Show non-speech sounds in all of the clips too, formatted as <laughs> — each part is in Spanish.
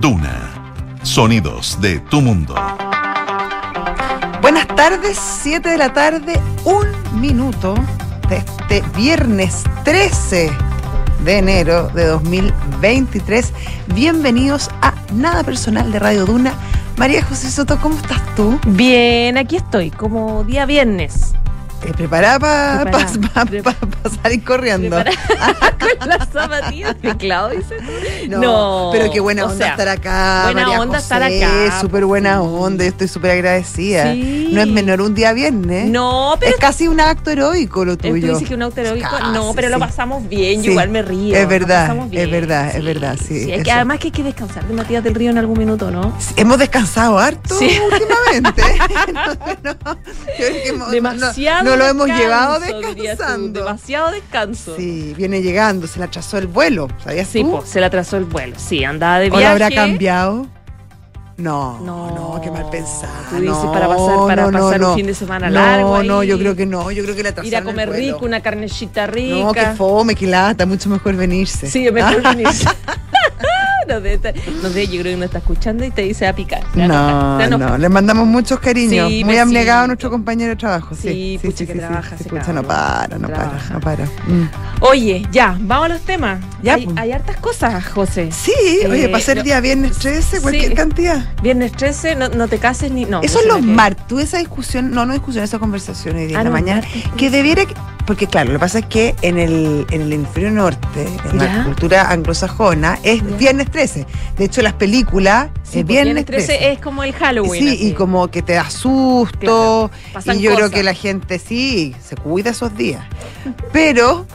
Duna. Sonidos de tu mundo. Buenas tardes, 7 de la tarde, un minuto de este viernes 13 de enero de 2023. Bienvenidos a Nada Personal de Radio Duna. María José Soto, ¿cómo estás tú? Bien, aquí estoy, como día viernes. Eh, ¿Preparada para pa, pa- pa salir corriendo? <laughs> <laughs> Con las zapatillas de Claudio, dices tú. No, No, pero qué buena o onda sea, estar acá. buena María onda estar acá, Súper pues, buena sí. onda, yo estoy súper agradecida. Sí. No es menor un día viernes. No, pero es casi un acto heroico lo Eh, Tú tuyo. dices que un auto heroico. Casi, No, pero lo sí. pasamos bien. Sí. Yo igual me río. Es verdad, es verdad, es verdad, sí, hay que- además que hay que descansar de Matías del Río en algún minuto, ¿no? Hemos descansado harto Sí. últimamente. <laughs> No, no, yo creo que hemos- Demasiado. No, no lo hemos llevado tú, descansando. Demasiado descanso. Sí, viene llegando, se le atrasó el vuelo. ¿Sabías Sí, tú? se le atrasó el vuelo. Sí, andaba de ¿O viaje. lo habrá cambiado? No, no, No, qué mal pensado. tú dices para pasar- para pasar un fin de semana largo No, no, yo creo que no, yo creo que atrasaron Ir a comer rico, una carnecita rica. No, que fome, que lata, mucho mejor venirse. Sí, me venirse. <laughs> <laughs> no, sé, está- no yo creo que no está escuchando y te dice a picar. Se va a enojar, se va No, a no, le mandamos muchos cariños. Sí, Muy besito. abnegado a nuestro compañero de trabajo. Sí, Sí, pucha que trabaja sí, ese pucha, no para, no Trabaja. para, no para. Mm. Oye, ya, vamos a los temas. Ya, hay, pues. hay hartas cosas, José. Sí, oye, Eh, para ser no- día viernes 13, cualquier Sí. cantidad. Viernes 13, no, no te cases ni. No, Eso es los martes. Tuve esa discusión, no, no discusión, esa conversación hoy día Ah, en la mañana. martes, Que debiera, que- porque claro, lo que pasa es que en el, en el hemisferio norte, en Ya. la cultura anglosajona, es Ya. viernes 13. De hecho, las películas Sí, es pues, viernes, viernes 13, 13. es como el Halloween. Sí, así. y como que te da susto. Claro, y yo creo que la gente sí se cuida esos días. Pero,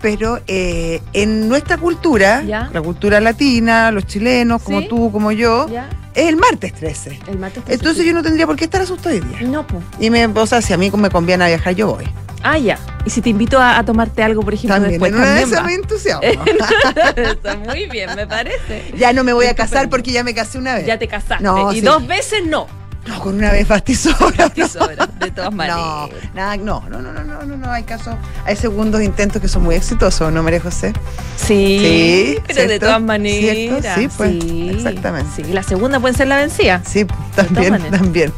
pero eh, en nuestra cultura, Ya. la cultura latina, los chilenos, como Sí. tú, como yo, ¿Ya? es el martes 13. El martes 13, Entonces sí. yo no tendría por qué estar asustado hoy día. No, pues. Y me, o sea, si a mí me conviene viajar, yo voy. Ah, ya. Y si te invito a, a tomarte algo, por ejemplo, También, después, en una de también esas me entusiasmo. <laughs> Está muy bien, me parece. ya no me voy a casar porque ya me casé una vez. Ya te casaste. No, y sí. dos veces no. No, con una vez bastizora. Sobra, de todas <laughs> No, maneras. nada, no, no, no, no, no, no, no, hay caso. Hay segundos intentos que son muy exitosos, ¿no, María José? Sí, Sí, pero de todas maneras. ¿Cierto? Sí, pues, exactamente. Sí, la segunda puede ser la vencida. Sí, también, también.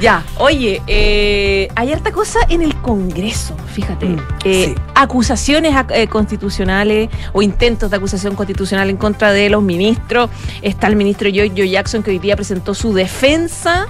Ya, oye, eh, hay harta cosa en el Congreso, fíjate. Mm, Eh, sí. Acusaciones ac- eh, constitucionales o intentos de acusación constitucional en contra de los ministros. Está el ministro Joe Jackson que hoy día presentó su defensa.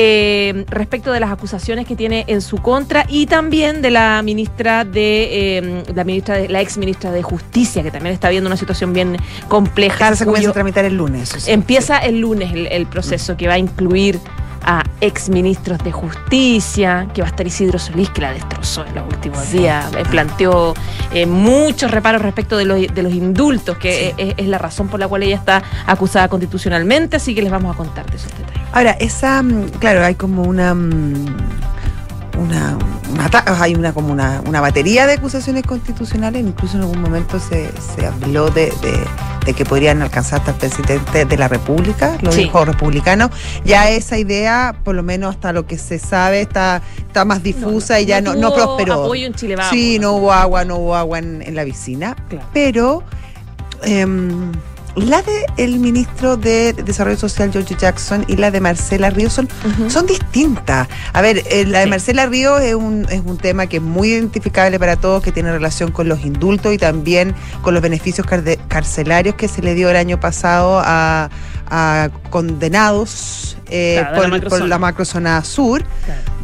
eh, respecto de las acusaciones que tiene en su contra y también de la ministra de eh, la ministra de la ex ministra de justicia que también está viendo una situación bien compleja Esa se comienza a tramitar el lunes. sí. Empieza el lunes el, el proceso que va a incluir a exministros de justicia, que va a estar Isidro Solís, que la destrozó en los últimos días, eh, planteó eh, muchos reparos respecto de los, de los indultos, que Sí. es, es la razón por la cual ella está acusada constitucionalmente, así que les vamos a contar de esos detalles. Ahora, esa, mm, claro, hay como una. Una, hay una como una, una batería de acusaciones constitucionales, incluso en algún momento se, se habló de, de- de que podrían alcanzar hasta el presidente de la República, lo Sí. dijo republicano. Ya esa idea, por lo menos hasta lo que se sabe, está, está más difusa y ya no, no, tuvo prosperó. apoyo en Chile Vamos, sí, no hubo agua, no hubo agua en, en la piscina. Claro. Pero em, la de el ministro de Desarrollo Social, George Jackson, y la de Marcela Ríos son, son distintas. A ver, eh, la de Sí. Marcela Ríos es un, es un tema que es muy identificable para todos, que tiene relación con los indultos y también con los beneficios carcelarios que se le dio el año pasado a, a condenados eh, Claro, la por, macrozona. por la macrozona sur. Claro.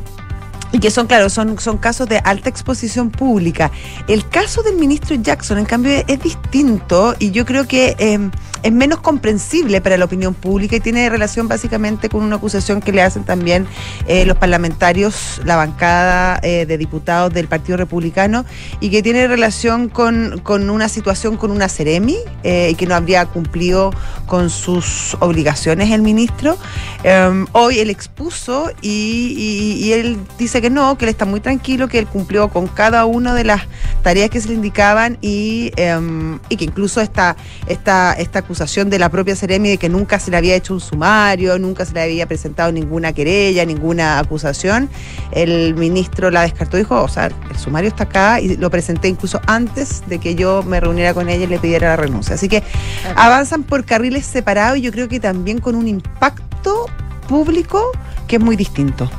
Y que son, claro, son, son casos de alta exposición pública. El caso del ministro Jackson, en cambio, es, distinto y yo creo que eh, es menos comprensible para la opinión pública y tiene relación básicamente con una acusación que le hacen también eh, los parlamentarios, la bancada eh, de diputados del Partido Republicano y que tiene relación con, con una situación con una Ceremi eh, y que no habría cumplido con sus obligaciones el ministro. Eh, hoy él expuso y, él dice que no, que él está muy tranquilo, que él cumplió con cada una de las tareas que se le indicaban y, eh, y que incluso esta, esta, esta acusación acusación de la propia Ceremi de que nunca se le había hecho un sumario, nunca se le había presentado ninguna querella, ninguna acusación. El ministro la descartó, dijo, o sea, el sumario está acá y lo presenté incluso antes de que yo me reuniera con ella y le pidiera la renuncia. Así que avanzan por carriles separados y yo creo que también con un impacto público que es muy distinto.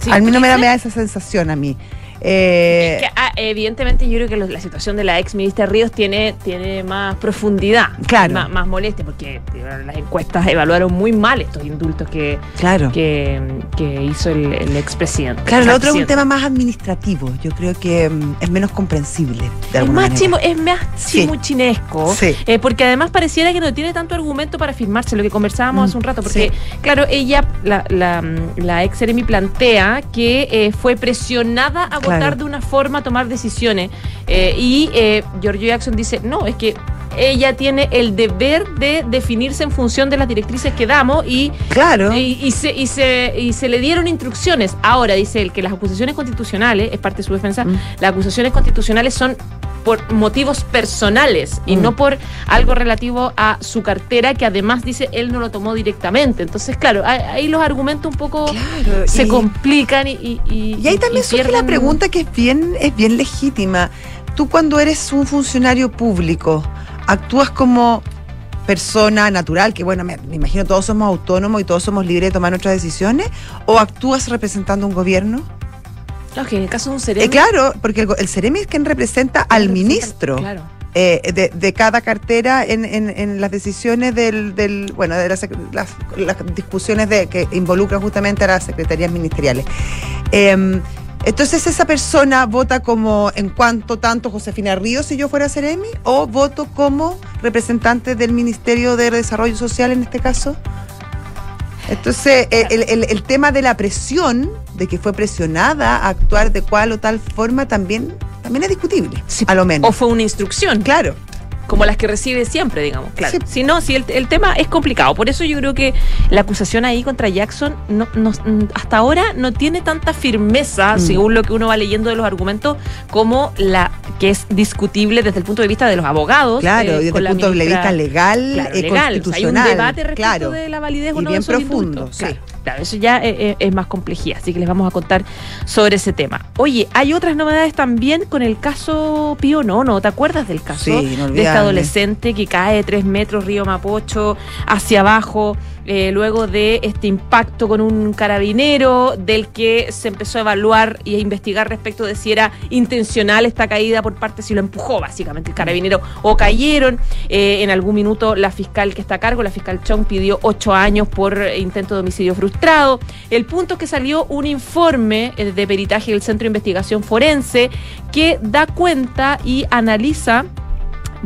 Sí, a mí no me da, ¿tú me da esa sensación a mí. Eh, Que, ah, evidentemente yo creo que lo- la situación de la ex ministra Ríos tiene, tiene más profundidad, Claro. más, más molestia, porque las encuestas evaluaron muy mal estos indultos que, claro. que, que hizo el, el expresidente. Claro, lo otro es un tema más administrativo. Yo creo que mm, es menos comprensible. De Es más, chimo- es más chimuchinesco, Sí. eh, porque además pareciera que no tiene tanto argumento para firmarse, lo que conversábamos Mm, hace un rato, porque, sí. claro, ella, la, la, la ex Eremi plantea que eh, fue presionada a Claro. Votar de una forma, tomar decisiones, eh, y eh, Giorgio Jackson dice, no, es que ella tiene el deber de definirse en función de las directrices que damos y Claro. y, y se, y, se, y se le dieron instrucciones. Ahora dice él que las acusaciones constitucionales, es parte de su defensa, Mm. las acusaciones constitucionales son por motivos personales y Mm. no por algo relativo a su cartera que además dice él no lo tomó directamente. Entonces, claro, ahí, los argumentos un poco Claro, se y- complican y, y, y- ahí también surge la pregunta que es bien, es bien legítima. Tú cuando eres un funcionario público, actúas como persona natural, que bueno, me, me imagino todos somos autónomos y todos somos libres de tomar nuestras decisiones, o actúas representando un gobierno? Claro, que en el caso de un Eh, cerebro. claro, porque el, el Ceremi es quien representa al ministro. Claro. eh, de, de cada cartera en, en- en las decisiones del, del- bueno, de las, sec- las, las discusiones de, que involucran justamente a las secretarías ministeriales. Em, entonces, ¿esa persona vota como en cuanto tanto Josefina Ríos si yo fuera Ceremi? ¿O voto como representante del Ministerio de Desarrollo Social en este caso? Entonces, eh, el, el- el tema de la presión, de que fue presionada a actuar de cual o tal forma, también, también es discutible, Sí, a lo menos. O fue una instrucción. Claro. Como las que recibe siempre, digamos. Claro. Sí. Si no, si el, el tema es complicado. Por eso yo creo que la acusación ahí contra Jackson no, no- hasta ahora no tiene tanta firmeza, Mm. según lo que uno va leyendo de los argumentos, como la que es discutible desde el punto de vista de los abogados. Claro, eh, desde con el punto de vista legal, Claro, eh, legal. O sea, hay un constitucional. debate respecto claro. de la validez o Y no bien de profundo. Claro, claro, eso ya eh, eh, es más complejidad, así que les vamos a contar sobre ese tema. Oye, hay otras novedades también con el caso Pío Nono. ¿Te acuerdas del caso Sí, de este adolescente que cae de tres metros río Mapocho hacia abajo? Eh, luego de este impacto con un carabinero del que se empezó a evaluar y a investigar respecto de si era intencional esta caída por parte, si lo empujó básicamente el carabinero o cayeron. Eh, en algún minuto la fiscal que está a cargo, la fiscal Chong, pidió ocho años por intento de homicidio frustrado. El punto es que salió un informe eh, de peritaje del Centro de Investigación Forense que da cuenta y analiza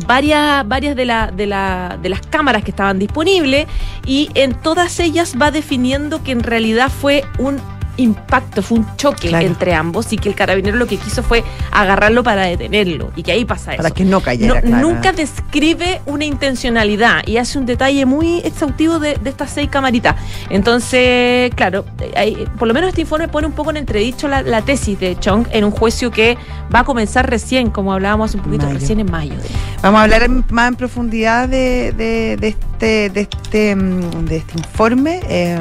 varias, varias de, la, de, la, de las cámaras que estaban disponibles y en todas ellas va definiendo que en realidad fue un impacto, fue un choque Claro. entre ambos y que el carabinero lo que quiso fue agarrarlo para detenerlo y que ahí pasa eso. Para que no cayera. No-. Nunca describe una intencionalidad y hace un detalle muy exhaustivo de, de estas seis camaritas. Entonces, claro, hay- por lo menos este informe pone un poco en entredicho la, la tesis de Chong en un juicio que va a comenzar recién, como hablábamos un poquito, Mayo. recién en mayo. Vamos a hablar en- más en profundidad de, de- de este, de, este, mm, de este informe, eh,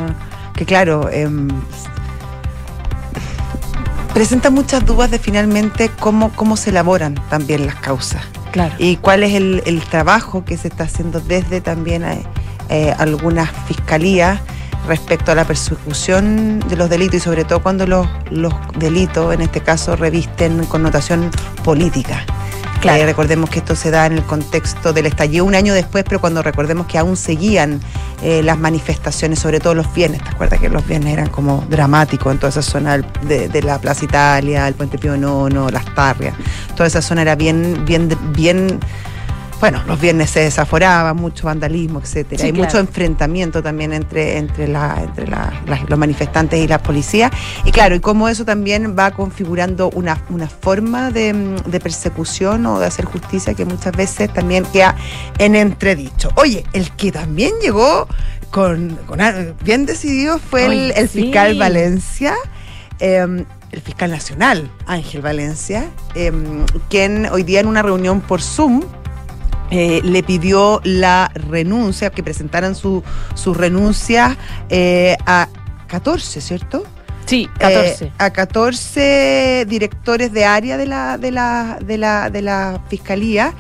que claro, em, presenta muchas dudas de finalmente cómo, cómo se elaboran también las causas Claro. y cuál es el, el trabajo que se está haciendo desde también eh, eh, algunas fiscalías respecto a la persecución de los delitos y sobre todo cuando los, los delitos, en este caso, revisten connotación política. Claro. Eh, recordemos que esto se da en el contexto del estallido un año después, pero cuando recordemos que aún seguían eh, las manifestaciones, sobre todo los viernes. ¿Te acuerdas que los viernes eran como dramáticos en toda esa zona de la Plaza Italia, el Puente Pío Nono, las Tarrias? Toda esa zona era bien, bien, bien. Bueno, los viernes se desaforaba, mucho vandalismo, etcétera. Sí, Hay claro. mucho enfrentamiento también entre, entre, la, entre la- las- los manifestantes y la policía. Y claro, y cómo eso también va configurando una, una forma de, mm, de persecución o de hacer justicia que muchas veces también queda en entredicho. Oye, el que también llegó con, bien decidido fue el, Oye, el sí. fiscal Valencia. eh, el fiscal nacional, Ángel Valencia, eh, quien hoy día en una reunión por Zoom eh, le pidió la renuncia, que presentaran su, su renuncia eh, a 14, ¿cierto? Sí, 14. Eh, a 14 directores de área de la, de la, de la, de la fiscalía.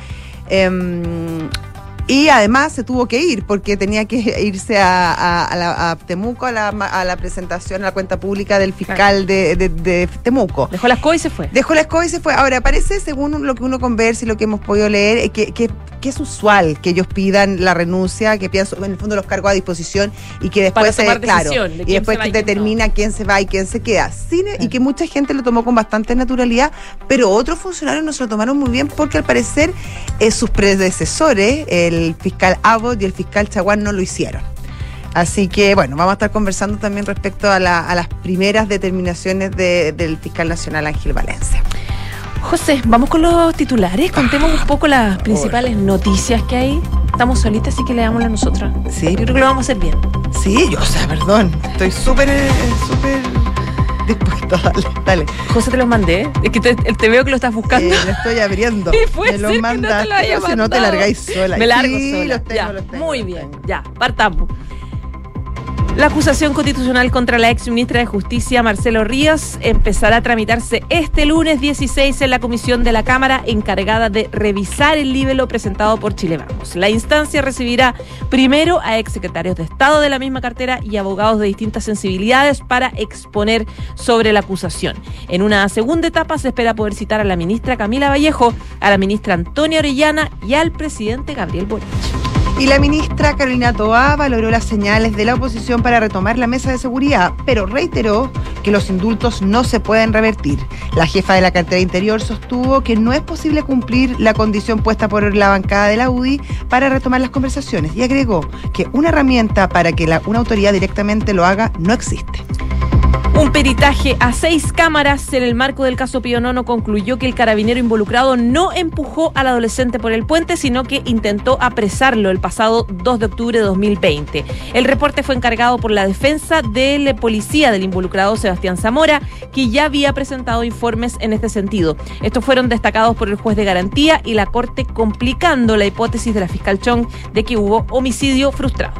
Y además se tuvo que ir porque tenía que irse a, a- a la- a Temuco a la, a la presentación, a la cuenta pública del fiscal de, de- de Temuco. Dejó las cosas y se fue. Dejó la escoba y se fue. Ahora, parece, según lo que uno conversa y lo que hemos podido leer, eh, que, que- que es usual que ellos pidan la renuncia, que pidan en el fondo los cargos a disposición y que después se, claro, de y después que quién determina quién se va y quién se queda. Sin- y que mucha gente lo tomó con bastante naturalidad, pero otros funcionarios no se lo tomaron muy bien porque al parecer eh, sus predecesores, el fiscal Abbott y el fiscal Chaguán, no lo hicieron. Así que, bueno, vamos a estar conversando también respecto a, la- a las primeras determinaciones de- del fiscal nacional Ángel Valencia. José, vamos con los titulares. Contemos un poco las principales noticias que hay. Estamos solitas, así que leámoslas nosotras. Sí. Yo creo que lo vamos a hacer bien. Sí, yo, o sea, perdón, estoy súper, eh, súper dispuesta. <laughs> Dale, dale. José, te los mandé. Es que te, te veo que lo estás buscando. Eh, lo estoy abriendo. <laughs> Y puede Me lo ser que no te lo mandaste, si no te largáis sola. Me largo Sí, sola. los tengo, Ya, los tengo, muy los bien, tengo. ya, partamos. La acusación constitucional contra la ex ministra de Justicia, Marcelo Ríos, empezará a tramitarse este lunes 16 en la comisión de la Cámara encargada de revisar el libelo presentado por Chile Vamos. La instancia recibirá primero a ex secretarios de Estado de la misma cartera y abogados de distintas sensibilidades para exponer sobre la acusación. En una segunda etapa se espera poder citar a la ministra Camila Vallejo, a la ministra Antonia Orellana y al presidente Gabriel Boric. Y la ministra Carolina Toá valoró las señales de la oposición para retomar la mesa de seguridad, pero reiteró que los indultos no se pueden revertir. La jefa de la cartera interior sostuvo que no es posible cumplir la condición puesta por la bancada de la UDI para retomar las conversaciones y agregó que una herramienta para que una autoridad directamente lo haga no existe. Un peritaje a seis cámaras en el marco del caso Pío Nono concluyó que el carabinero involucrado no empujó al adolescente por el puente, sino que intentó apresarlo el pasado 2 de octubre de 2020. El reporte fue encargado por la defensa del policía del involucrado Sebastián Zamora, que ya había presentado informes en este sentido. Estos fueron destacados por el juez de garantía y la Corte complicando la hipótesis de la fiscal Chong de que hubo homicidio frustrado.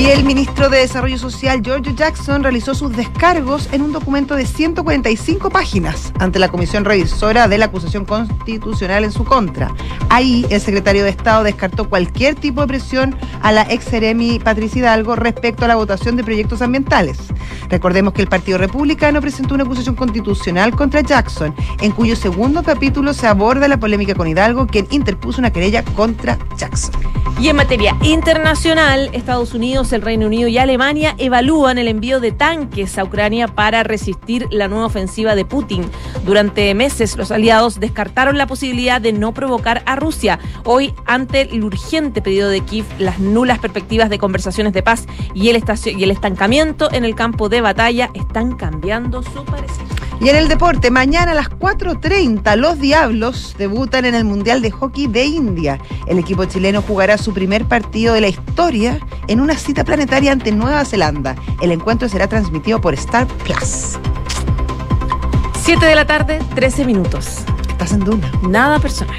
Y el ministro de Desarrollo Social, Giorgio Jackson, realizó sus descargos en un documento de 145 páginas ante la Comisión Revisora de la Acusación Constitucional en su contra. Ahí, el secretario de Estado descartó cualquier tipo de presión a la ex Seremi Patricia Hidalgo respecto a la votación de proyectos ambientales. Recordemos que el Partido Republicano presentó una acusación constitucional contra Jackson, en cuyo segundo capítulo se aborda la polémica con Hidalgo, quien interpuso una querella contra Jackson. Y en materia internacional, Estados Unidos, el Reino Unido y Alemania evalúan el envío de tanques a Ucrania para resistir la nueva ofensiva de Putin. Durante meses, los aliados descartaron la posibilidad de no provocar a Rusia. Hoy, ante el urgente pedido de Kiev, las nulas perspectivas de conversaciones de paz y el, y el estancamiento en el campo de batalla están cambiando su parecer. Y en el deporte, mañana a las 4.30 los Diablos debutan en el Mundial de Hockey de India. El equipo chileno jugará su primer partido de la historia en una cita planetaria ante Nueva Zelanda. El encuentro será transmitido por Star Plus. 7 de la tarde, 13 minutos. Estás en Duna. Nada personal.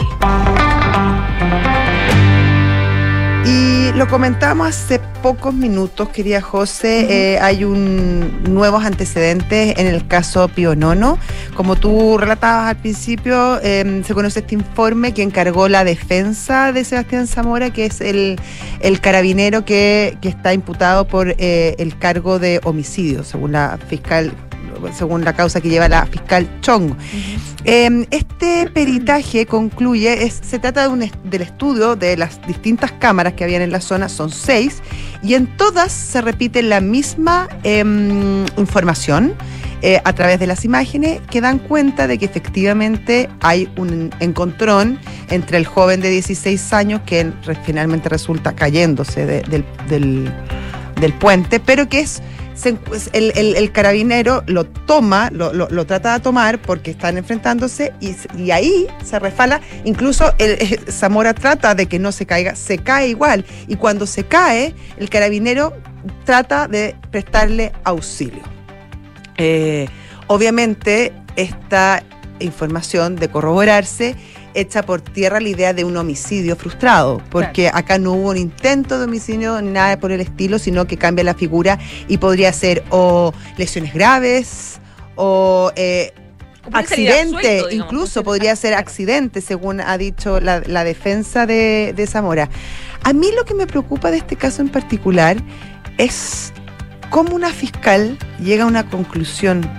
Lo comentamos hace pocos minutos, quería José, eh, hay un nuevos antecedentes en el caso Pío Nono. Como tú relatabas al principio, eh, se conoce este informe que encargó la defensa de Sebastián Zamora, que es el, el carabinero que, que está imputado por eh, el cargo de homicidio, según la fiscal según la causa que lleva la fiscal Chong. Eh, este peritaje concluye, es, se trata de un, est- del estudio de las distintas cámaras que habían en la zona, son seis, y en todas se repite la misma em, información eh, a través de las imágenes que dan cuenta de que efectivamente hay un encontrón entre el joven de 16 años que finalmente resulta cayéndose de- del, del- del puente, pero que es se encu- es- el, carabinero lo toma, lo, trata de tomar porque están enfrentándose y, ahí se refala. Incluso eh, Zamora trata de que no se caiga, se cae igual. Y cuando se cae, el carabinero trata de prestarle auxilio. Eh, obviamente, esta información de corroborarse echa por tierra la idea de un homicidio frustrado, porque acá no hubo un intento de homicidio ni nada por el estilo, sino que cambia la figura y podría ser o lesiones graves o eh, accidente, incluso podría ser accidente, según ha dicho la, defensa de, de Zamora. A mí lo que me preocupa de este caso en particular es cómo una fiscal llega a una conclusión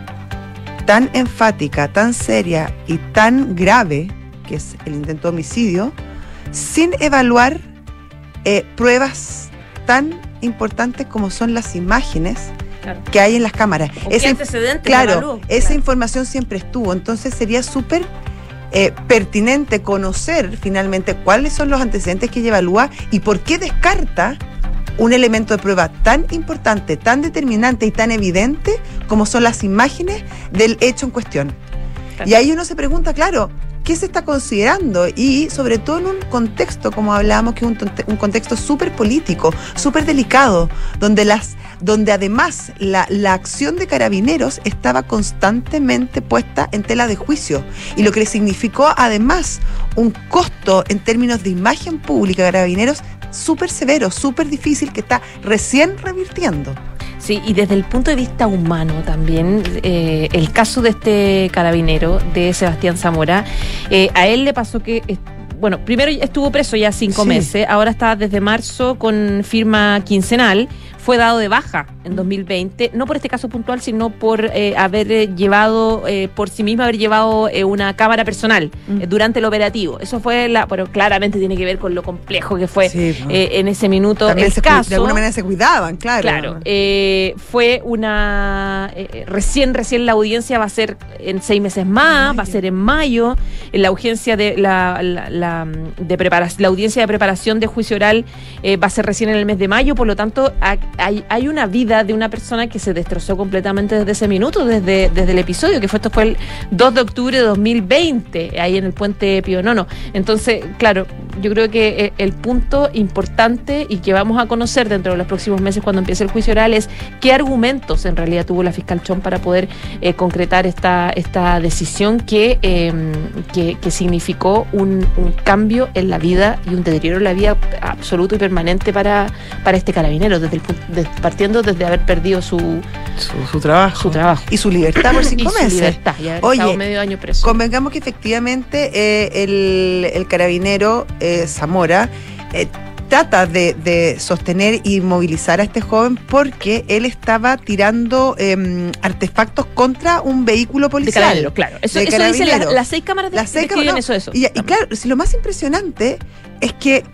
tan enfática, tan seria y tan grave, que es el intento de homicidio, sin evaluar eh, pruebas tan importantes como son las imágenes que hay en las cámaras. ese claro, esa información siempre estuvo, entonces sería súper eh, pertinente conocer finalmente cuáles son los antecedentes que ella evalúa y por qué descarta un elemento de prueba tan importante, tan determinante y tan evidente como son las imágenes del hecho en cuestión. Y ahí uno se pregunta, claro, ¿qué se está considerando? Y sobre todo en un contexto, como hablábamos, que es un, contexto súper político, súper delicado, donde, las, donde además la, la, acción de carabineros estaba constantemente puesta en tela de juicio. Y lo que le significó además un costo en términos de imagen pública de carabineros súper severo, súper difícil, que está recién revirtiendo. Sí, y desde el punto de vista humano también, eh, el caso de este carabinero, de Sebastián Zamora, eh, a él le pasó que bueno, primero estuvo preso ya cinco meses, ahora está desde marzo con firma quincenal fue dado de baja en 2020, no por este caso puntual, sino por eh, haber eh, llevado, eh, por sí mismo haber llevado una cámara personal mm. durante el operativo. Eso fue la, pero claramente tiene que ver con lo complejo que fue en ese minuto el caso. De alguna manera se cuidaban, claro. Claro, fue una, recién, recién la audiencia va a ser en seis meses más, va a ser en mayo, la audiencia de la, la, de preparación, la audiencia de preparación de juicio oral va a ser recién en el mes de mayo, por lo tanto, hay, hay, una vida de una persona que se destrozó completamente desde ese minuto, desde, desde el episodio, que fue esto fue el 2 de octubre de 2020, ahí en el puente Pío Nono. Entonces, claro, yo creo que eh, el punto importante y que vamos a conocer dentro de los próximos meses cuando empiece el juicio oral es qué argumentos en realidad tuvo la fiscal Chón para poder eh, concretar esta, esta decisión que, em, que, significó un, cambio en la vida y un deterioro en la vida absoluto y permanente para, para este carabinero, desde el, partiendo desde haber perdido su, su, trabajo. su trabajo. Y su libertad por <coughs> cinco y meses. Su libertad, Oye, medio año preso. Convengamos que efectivamente eh, el, el carabinero eh, Zamora, eh, trata de, sostener y movilizar a este joven porque él estaba tirando em, artefactos contra un vehículo policial. claro, claro. Eso, dice las seis cámaras de las seis cámaras, eso, Y, claro, si lo más impresionante es que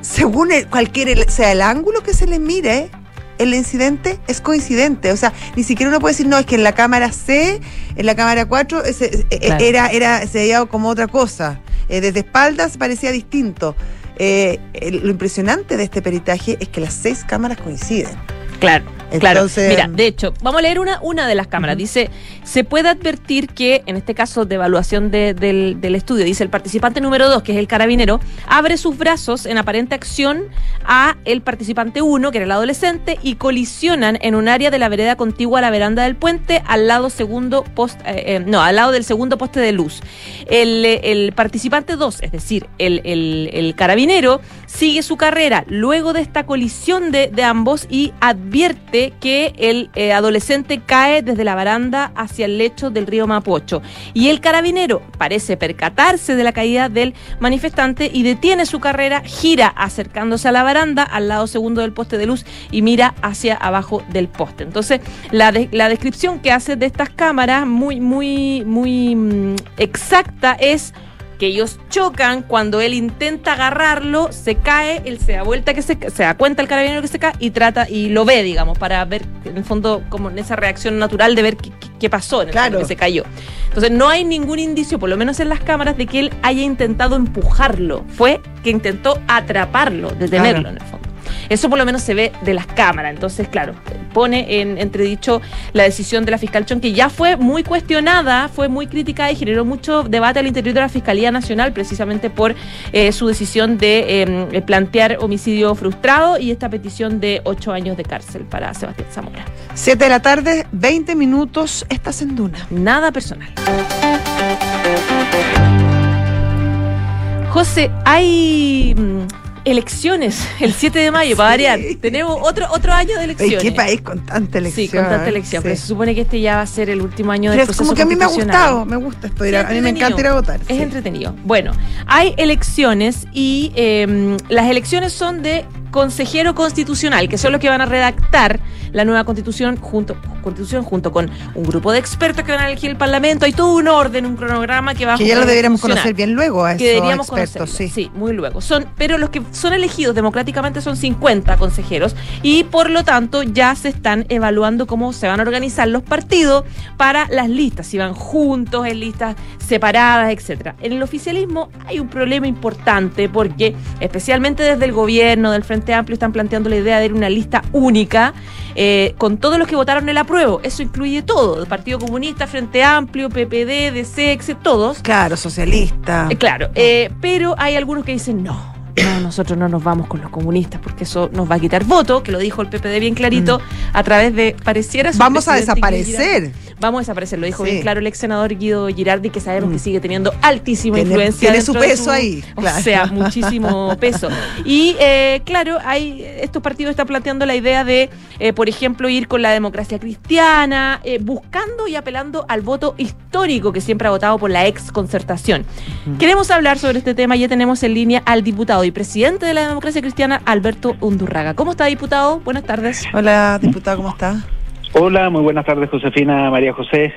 según cualquier sea el ángulo que se le mire, el incidente es coincidente. O sea, ni siquiera uno puede decir, no, es que en la cámara C, en la cámara 4, era, era, se veía como otra cosa. Eh, desde espaldas parecía distinto. Eh, lo impresionante de este peritaje es que las seis cámaras coinciden. Claro. Claro, mira, de hecho, vamos a leer una, una de las cámaras. Dice, se puede advertir que, en este caso de evaluación del, estudio, dice el participante número dos, que es el carabinero, abre sus brazos en aparente acción a el participante uno, que era el adolescente, y colisionan en un área de la vereda contigua a la veranda del puente, al lado segundo post, eh, eh, no, al lado del segundo poste de luz. El, participante dos, es decir, el, carabinero, sigue su carrera luego de esta colisión de, de ambos y advierte que el eh, adolescente cae desde la baranda hacia el lecho del río Mapocho. Y el carabinero parece percatarse de la caída del manifestante y detiene su carrera, gira acercándose a la baranda, al lado segundo del poste de luz, y mira hacia abajo del poste. Entonces, la, la descripción que hace de estas cámaras, muy, muy, muy mm, exacta, es que ellos chocan, cuando él intenta agarrarlo, se cae, él se da vuelta que se, se da cuenta el carabinero que se cae y trata y lo ve, digamos, para ver en el fondo como en esa reacción natural de ver qué, pasó en el claro. que se cayó. Entonces no hay ningún indicio, por lo menos en las cámaras, de que él haya intentado empujarlo. Fue que intentó atraparlo, detenerlo en el fondo. Eso por lo menos se ve de las cámaras. Entonces, claro, pone en entredicho la decisión de la fiscal Chon, que ya fue muy cuestionada, fue muy criticada y generó mucho debate al interior de la Fiscalía Nacional, precisamente por eh, su decisión de em, plantear homicidio frustrado y esta petición de ocho años de cárcel para Sebastián Zamora. Siete de la tarde, 20 minutos, estás en Duna. Nada personal. José, hay mm, elecciones el 7 de mayo, para variar. Tenemos otro, otro año de elecciones. ¿Qué país con tanta elección? Sí, con tanta elección. Pero se supone que este ya va a ser el último año del proceso como que a mí me ha gustado, me gusta esto. a mí me encanta ir a votar. Es entretenido. Bueno, hay elecciones y em, las elecciones son de consejero constitucional, que son los que van a redactar la nueva constitución junto, constitución junto con un grupo de expertos que van a elegir el Parlamento. Hay todo un orden, un cronograma que va a Que ya lo deberíamos conocer bien luego a que deberíamos expertos, sí. sí. muy luego. Son, pero los que son elegidos democráticamente son 50 consejeros y por lo tanto ya se están evaluando cómo se van a organizar los partidos para las listas, si van juntos, en listas separadas, etcétera. En el oficialismo hay un problema importante porque especialmente desde el gobierno del Frente Amplio están planteando la idea de una lista única eh, con todos los que votaron el apruebo. Eso incluye todo, el Partido Comunista, Frente Amplio, PPD, DC, todos. Claro, socialista. Eh, claro, eh, pero hay algunos que dicen no no, nosotros no nos vamos con los comunistas porque eso nos va a quitar voto, que lo dijo el PPD bien clarito, mm. a través de, pareciera... Vamos a desaparecer. Vamos a desaparecer, lo dijo bien claro el ex senador Guido Girardi, que sabemos que mm. sigue teniendo altísima influencia. Tiene su peso ahí. O sea, muchísimo <laughs> peso. Y eh, claro, hay estos partidos están planteando la idea de, eh, por ejemplo, ir con la democracia cristiana, eh, buscando y apelando al voto histórico que siempre ha votado por la ex concertación. Queremos hablar sobre este tema, ya tenemos en línea al diputado y presidente de la democracia cristiana, Alberto Undurraga. ¿Cómo está, diputado? Buenas tardes. Hola, diputado, ¿cómo está? Hola, muy buenas tardes, Josefina, María José.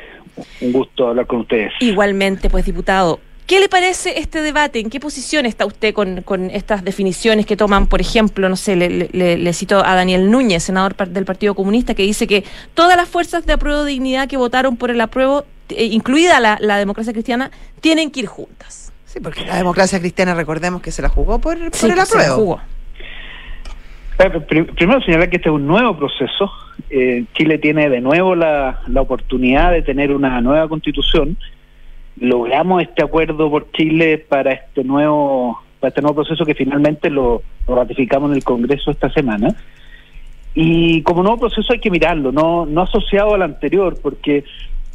Un gusto hablar con ustedes. Igualmente, pues, diputado. ¿Qué le parece este debate? ¿En qué posición está usted con, estas definiciones que toman, por ejemplo, no sé, le, cito a Daniel Núñez, senador del Partido Comunista, que dice que todas las fuerzas de apruebo de dignidad que votaron por el apruebo, eh, incluida la democracia cristiana, tienen que ir juntas? Sí, porque la democracia cristiana, recordemos que se la jugó por, por el apruebo. Primero señalar que este es un nuevo proceso. Eh, Chile tiene de nuevo la, la oportunidad de tener una nueva constitución. Logramos este acuerdo por Chile para este nuevo para este nuevo proceso que finalmente lo, ratificamos en el Congreso esta semana. Y como nuevo proceso hay que mirarlo, no, no asociado al anterior, porque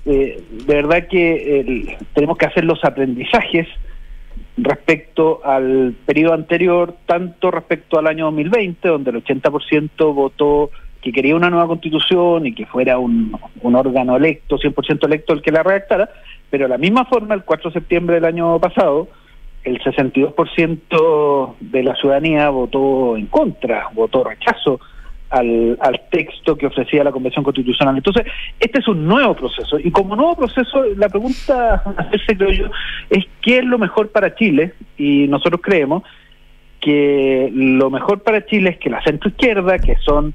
eh, de verdad que tenemos que hacer los aprendizajes respecto al periodo anterior, tanto respecto al año 2020, donde el 80% votó que quería una nueva constitución y que fuera un, un órgano electo, 100% electo el que la redactara, pero de la misma forma, el 4 de septiembre del año pasado, el 62% de la ciudadanía votó en contra, votó rechazo al, al texto que ofrecía la Convención Constitucional. Entonces, este es un nuevo proceso. Y como nuevo proceso, la pregunta a hacerse, creo yo, es qué es lo mejor para Chile. Y nosotros creemos que lo mejor para Chile es que la centroizquierda, que son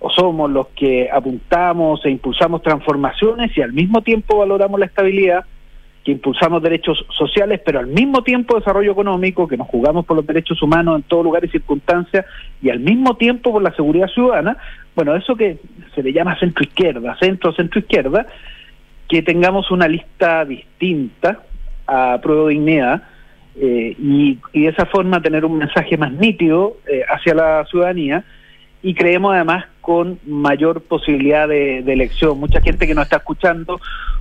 o somos los que apuntamos e impulsamos transformaciones y al mismo tiempo valoramos la estabilidad, que impulsamos derechos sociales, pero al mismo tiempo desarrollo económico, que nos jugamos por los derechos humanos en todo lugar y circunstancias, y al mismo tiempo por la seguridad ciudadana, bueno, eso que se le llama centro izquierda, centro, centro izquierda, que tengamos una lista distinta a prueba de dignidad eh, y, de esa forma tener un mensaje más nítido eh, hacia la ciudadanía y creemos además con mayor posibilidad de, elección. Mucha gente que nos está escuchando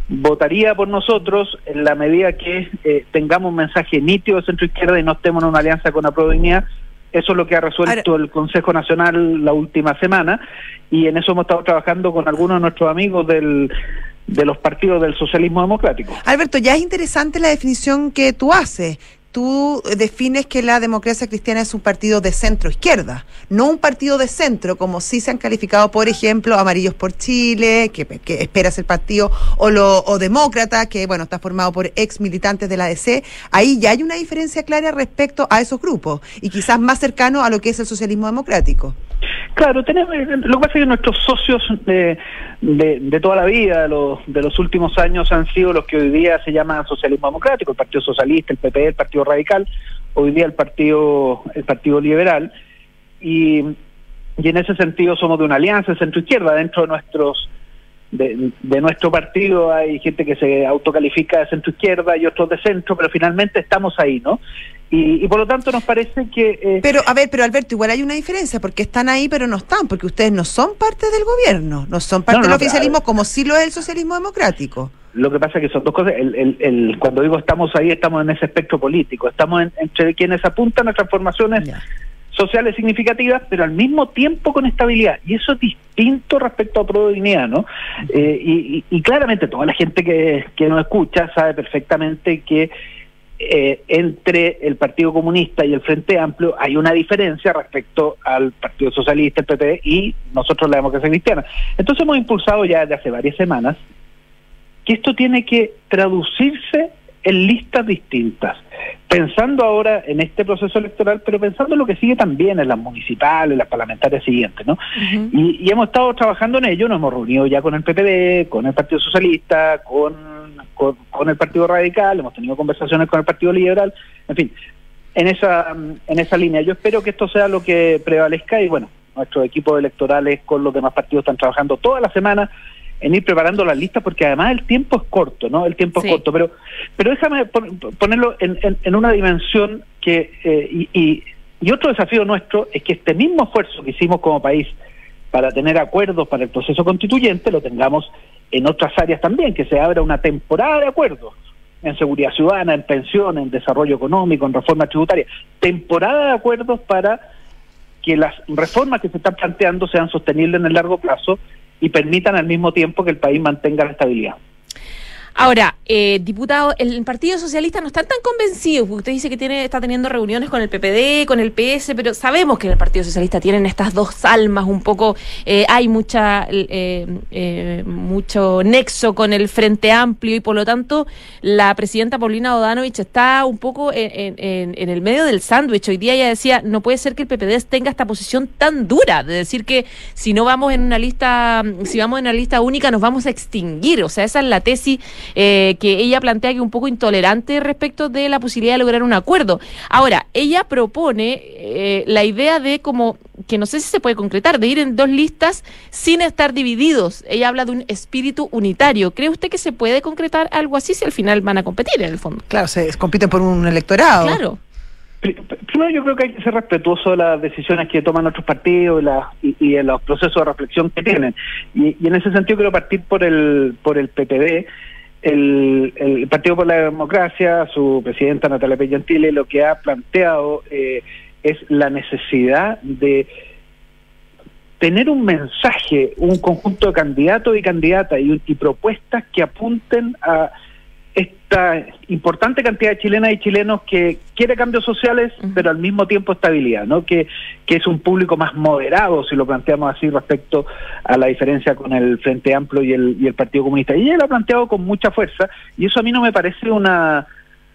votaría por nosotros en la medida que eh, tengamos un mensaje nítido de centro izquierda y no estemos en una alianza con la Provincia. Eso es lo que ha resuelto el Consejo Nacional la última semana y en eso hemos estado trabajando con algunos de nuestros amigos del, de los partidos del socialismo democrático. Alberto, ya es interesante la definición que tú haces tú defines que la democracia cristiana es un partido de centro izquierda, no un partido de centro, como si se han calificado, por ejemplo, Amarillos por Chile, que, espera ser partido, o, lo, o Demócrata, que bueno, está formado por ex militantes de la DC. Ahí ya hay una diferencia clara respecto a esos grupos, y quizás más cercano a lo que es el socialismo democrático. Claro, tenemos, lo que pasa es que nuestros socios de, de, toda la vida, de los, de los últimos años, han sido los que hoy día se llaman socialismo democrático, el Partido Socialista, el PP, el Partido Radical, hoy día el Partido, el Partido Liberal, y, y en ese sentido somos de una alianza centro-izquierda dentro de nuestros de, de, nuestro partido hay gente que se autocalifica de centro izquierda y otros de centro, pero finalmente estamos ahí, ¿no? Y, por lo tanto nos parece que... Eh, pero, a ver, pero Alberto, igual hay una diferencia, porque están ahí pero no están, porque ustedes no son parte del gobierno, no son parte del oficialismo como sí lo es el socialismo democrático. Lo que pasa es que son dos cosas. El, el, el, cuando digo estamos ahí, estamos en ese espectro político. Estamos en, entre quienes apuntan a transformaciones Ya. sociales significativas, pero al mismo tiempo con estabilidad. Y eso es distinto respecto a Prodignidad, ¿no? Eh, y, y- y claramente toda la gente que, que nos escucha sabe perfectamente que eh, entre el Partido Comunista y el Frente Amplio hay una diferencia respecto al Partido Socialista, el PP y nosotros la democracia cristiana. Entonces hemos impulsado ya desde hace varias semanas que esto tiene que traducirse en listas distintas, pensando ahora en este proceso electoral, pero pensando en lo que sigue también en las municipales, las parlamentarias siguientes, ¿no? Y, y hemos estado trabajando en ello, nos hemos reunido ya con el PPD, con el Partido Socialista, con, con, con el Partido Radical, hemos tenido conversaciones con el Partido Liberal, en fin, en esa, en esa línea. Yo espero que esto sea lo que prevalezca y bueno, nuestros equipos electorales con los demás partidos están trabajando toda la semana en ir preparando las listas porque además el tiempo es corto, ¿no? El tiempo Sí. es corto, pero pero déjame pon- ponerlo en, en- en una dimensión que eh, y, y, y otro desafío nuestro es que este mismo esfuerzo que hicimos como país para tener acuerdos para el proceso constituyente lo tengamos en otras áreas también, que se abra una temporada de acuerdos en seguridad ciudadana, en pensión, en desarrollo económico, en reforma tributaria, temporada de acuerdos para que las reformas que se están planteando sean sostenibles en el largo plazo y permitan al mismo tiempo que el país mantenga la estabilidad. Ahora, eh, diputado, el Partido Socialista no están tan convencidos, porque usted dice que tiene, está teniendo reuniones con el PPD, con el PS, pero sabemos que en el Partido Socialista tienen estas dos almas un poco, eh, hay mucha, eh, eh, mucho nexo con el Frente Amplio y por lo tanto la presidenta Paulina Odanovich está un poco en- en- en el medio del sándwich. Hoy día ella decía, no puede ser que el PPD tenga esta posición tan dura de decir que si no vamos en una lista, si vamos en una lista única nos vamos a extinguir. O sea, esa es la tesis eh, que ella plantea que es un poco intolerante respecto de la posibilidad de lograr un acuerdo. Ahora, ella propone eh, la idea de como que no sé si se puede concretar, de ir en dos listas sin estar divididos. Ella habla de un espíritu unitario. ¿Cree usted que se puede concretar algo así si al final van a competir en el fondo? Claro, se compiten por un electorado. Claro. Pri- Primero yo creo que hay que ser respetuoso de las decisiones que toman otros partidos y, la- y, y de los procesos de reflexión que tienen. Y, y en ese sentido quiero partir por el, por el PPD. El, el Partido por la Democracia, su presidenta Natalia Pellantile, lo que ha planteado eh, es la necesidad de tener un mensaje, un conjunto de candidatos y candidatas y, y propuestas que apunten a esta importante cantidad de chilenas y chilenos que quiere cambios sociales, pero al mismo tiempo estabilidad, ¿no? Que, que es un público más moderado, si lo planteamos así, respecto a la diferencia con el Frente Amplio y el, y el Partido Comunista. Y ella lo ha planteado con mucha fuerza, y eso a mí no me parece una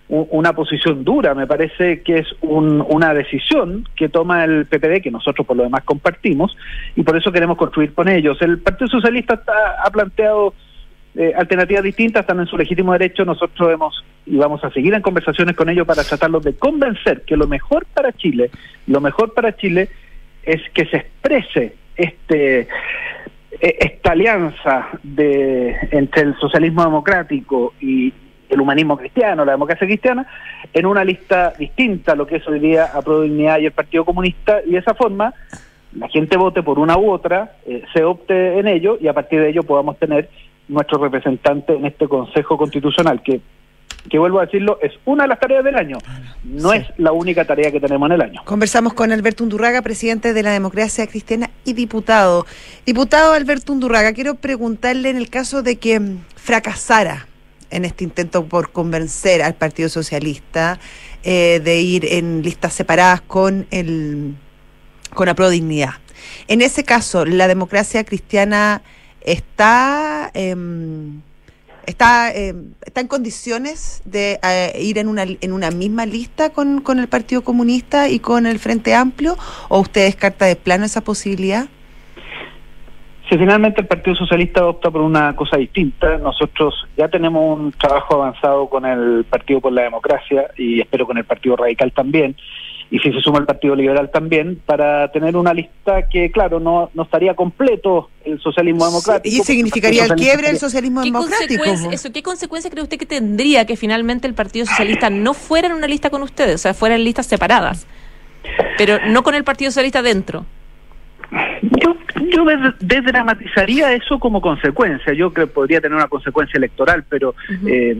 una posición dura, me parece que es un- una decisión que toma el PPD, que nosotros por lo demás compartimos, y por eso queremos construir con ellos. El Partido Socialista está- ha planteado eh, alternativas distintas, están en su legítimo derecho, nosotros hemos y vamos a seguir en conversaciones con ellos para tratarlos de convencer que lo mejor para Chile, lo mejor para Chile es que se exprese este eh, esta alianza de entre el socialismo democrático y el humanismo cristiano, la democracia cristiana, en una lista distinta a lo que es hoy día a Prodignidad y el Partido Comunista, y de esa forma la gente vote por una u otra, eh, se opte en ello y a partir de ello podamos tener nuestro representante en este Consejo Constitucional, que, que vuelvo a decirlo, es una de las tareas del año, no Sí. es la única tarea que tenemos en el año. Conversamos con Alberto Undurraga, presidente de la Democracia Cristiana y diputado. Diputado Alberto Undurraga, quiero preguntarle en el caso de que fracasara en este intento por convencer al Partido Socialista eh, de ir en listas separadas con el con la Prodignidad. En ese caso, la democracia cristiana está em, está em, está en condiciones de eh, ir en una en una misma lista con, con el Partido Comunista y con el Frente Amplio o usted descarta de plano esa posibilidad? Si finalmente el Partido Socialista opta por una cosa distinta, nosotros ya tenemos un trabajo avanzado con el Partido por la Democracia y espero con el Partido Radical también, y si se suma el Partido Liberal también, para tener una lista que, claro, no, no estaría completo el socialismo democrático. y significaría el quiebre del socialismo ¿Qué democrático. consecuencia, eso, ¿Qué consecuencia cree usted que tendría que finalmente el Partido Socialista no fuera en una lista con ustedes? O sea, fuera en listas separadas. Pero no con el Partido Socialista dentro. Yo, Yo desdramatizaría eso como consecuencia. Yo creo que podría tener una consecuencia electoral, pero eh,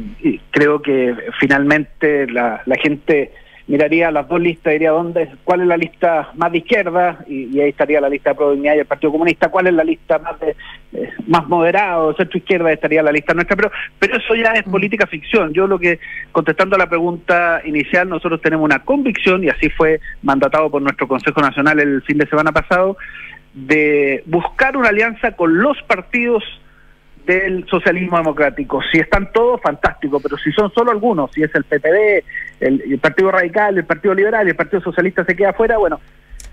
creo que finalmente la, la gente miraría las dos listas diría dónde, cuál es la lista más de izquierda y, ahí estaría la lista de Provincia y el Partido Comunista, cuál es la lista más de eh, más moderado, centro izquierda estaría la lista nuestra, pero pero eso ya es mm. política ficción. Yo lo que contestando a la pregunta inicial, nosotros tenemos una convicción y así fue mandatado por nuestro Consejo Nacional el fin de semana pasado de buscar una alianza con los partidos del socialismo democrático. Si están todos, fantástico, pero si son solo algunos, si es el PPD, el, Partido Radical, el Partido Liberal el Partido Socialista se queda afuera, bueno,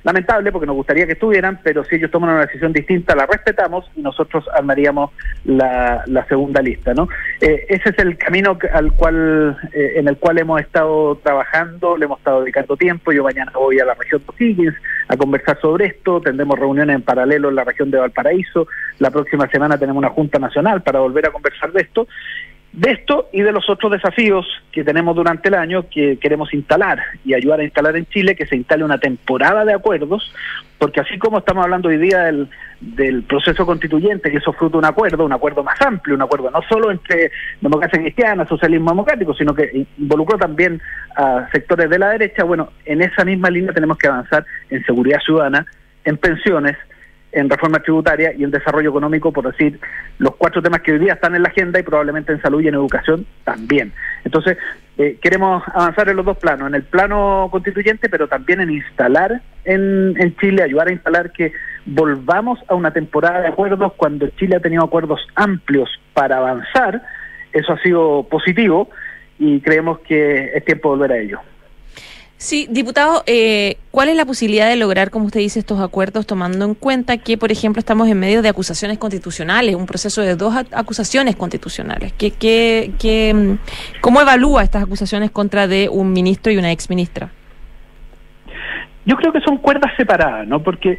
lamentable porque nos gustaría que estuvieran, pero si ellos toman una decisión distinta, la respetamos y nosotros armaríamos la, segunda lista, ¿no? Eh, ese es el camino al cual, eh, en el cual hemos estado trabajando, le hemos estado dedicando tiempo. Yo mañana voy a la región de O'Higgins a conversar sobre esto, tendremos reuniones en paralelo en la región de Valparaíso, la próxima semana tenemos una Junta Nacional para volver a conversar de esto de esto y de los otros desafíos que tenemos durante el año que queremos instalar y ayudar a instalar en Chile, que se instale una temporada de acuerdos, porque así como estamos hablando hoy día del, del proceso constituyente, que eso fruto de un acuerdo, un acuerdo más amplio, un acuerdo no solo entre democracia cristiana, socialismo democrático, sino que involucró también a sectores de la derecha, bueno, en esa misma línea tenemos que avanzar en seguridad ciudadana, en pensiones, en reforma tributaria y en desarrollo económico, por decir los cuatro temas que hoy día están en la agenda y probablemente en salud y en educación también. Entonces, eh, queremos avanzar en los dos planos, en el plano constituyente, pero también en instalar en, en Chile, ayudar a instalar que volvamos a una temporada de acuerdos cuando Chile ha tenido acuerdos amplios para avanzar. Eso ha sido positivo y creemos que es tiempo de volver a ello. Sí, diputado, eh, ¿cuál es la posibilidad de lograr, como usted dice, estos acuerdos tomando en cuenta que, por ejemplo, estamos en medio de acusaciones constitucionales, un proceso de dos acusaciones constitucionales? ¿Qué, qué, qué, mm, ¿Cómo evalúa estas acusaciones contra de un ministro y una exministra? Yo creo que son cuerdas separadas, ¿no? Porque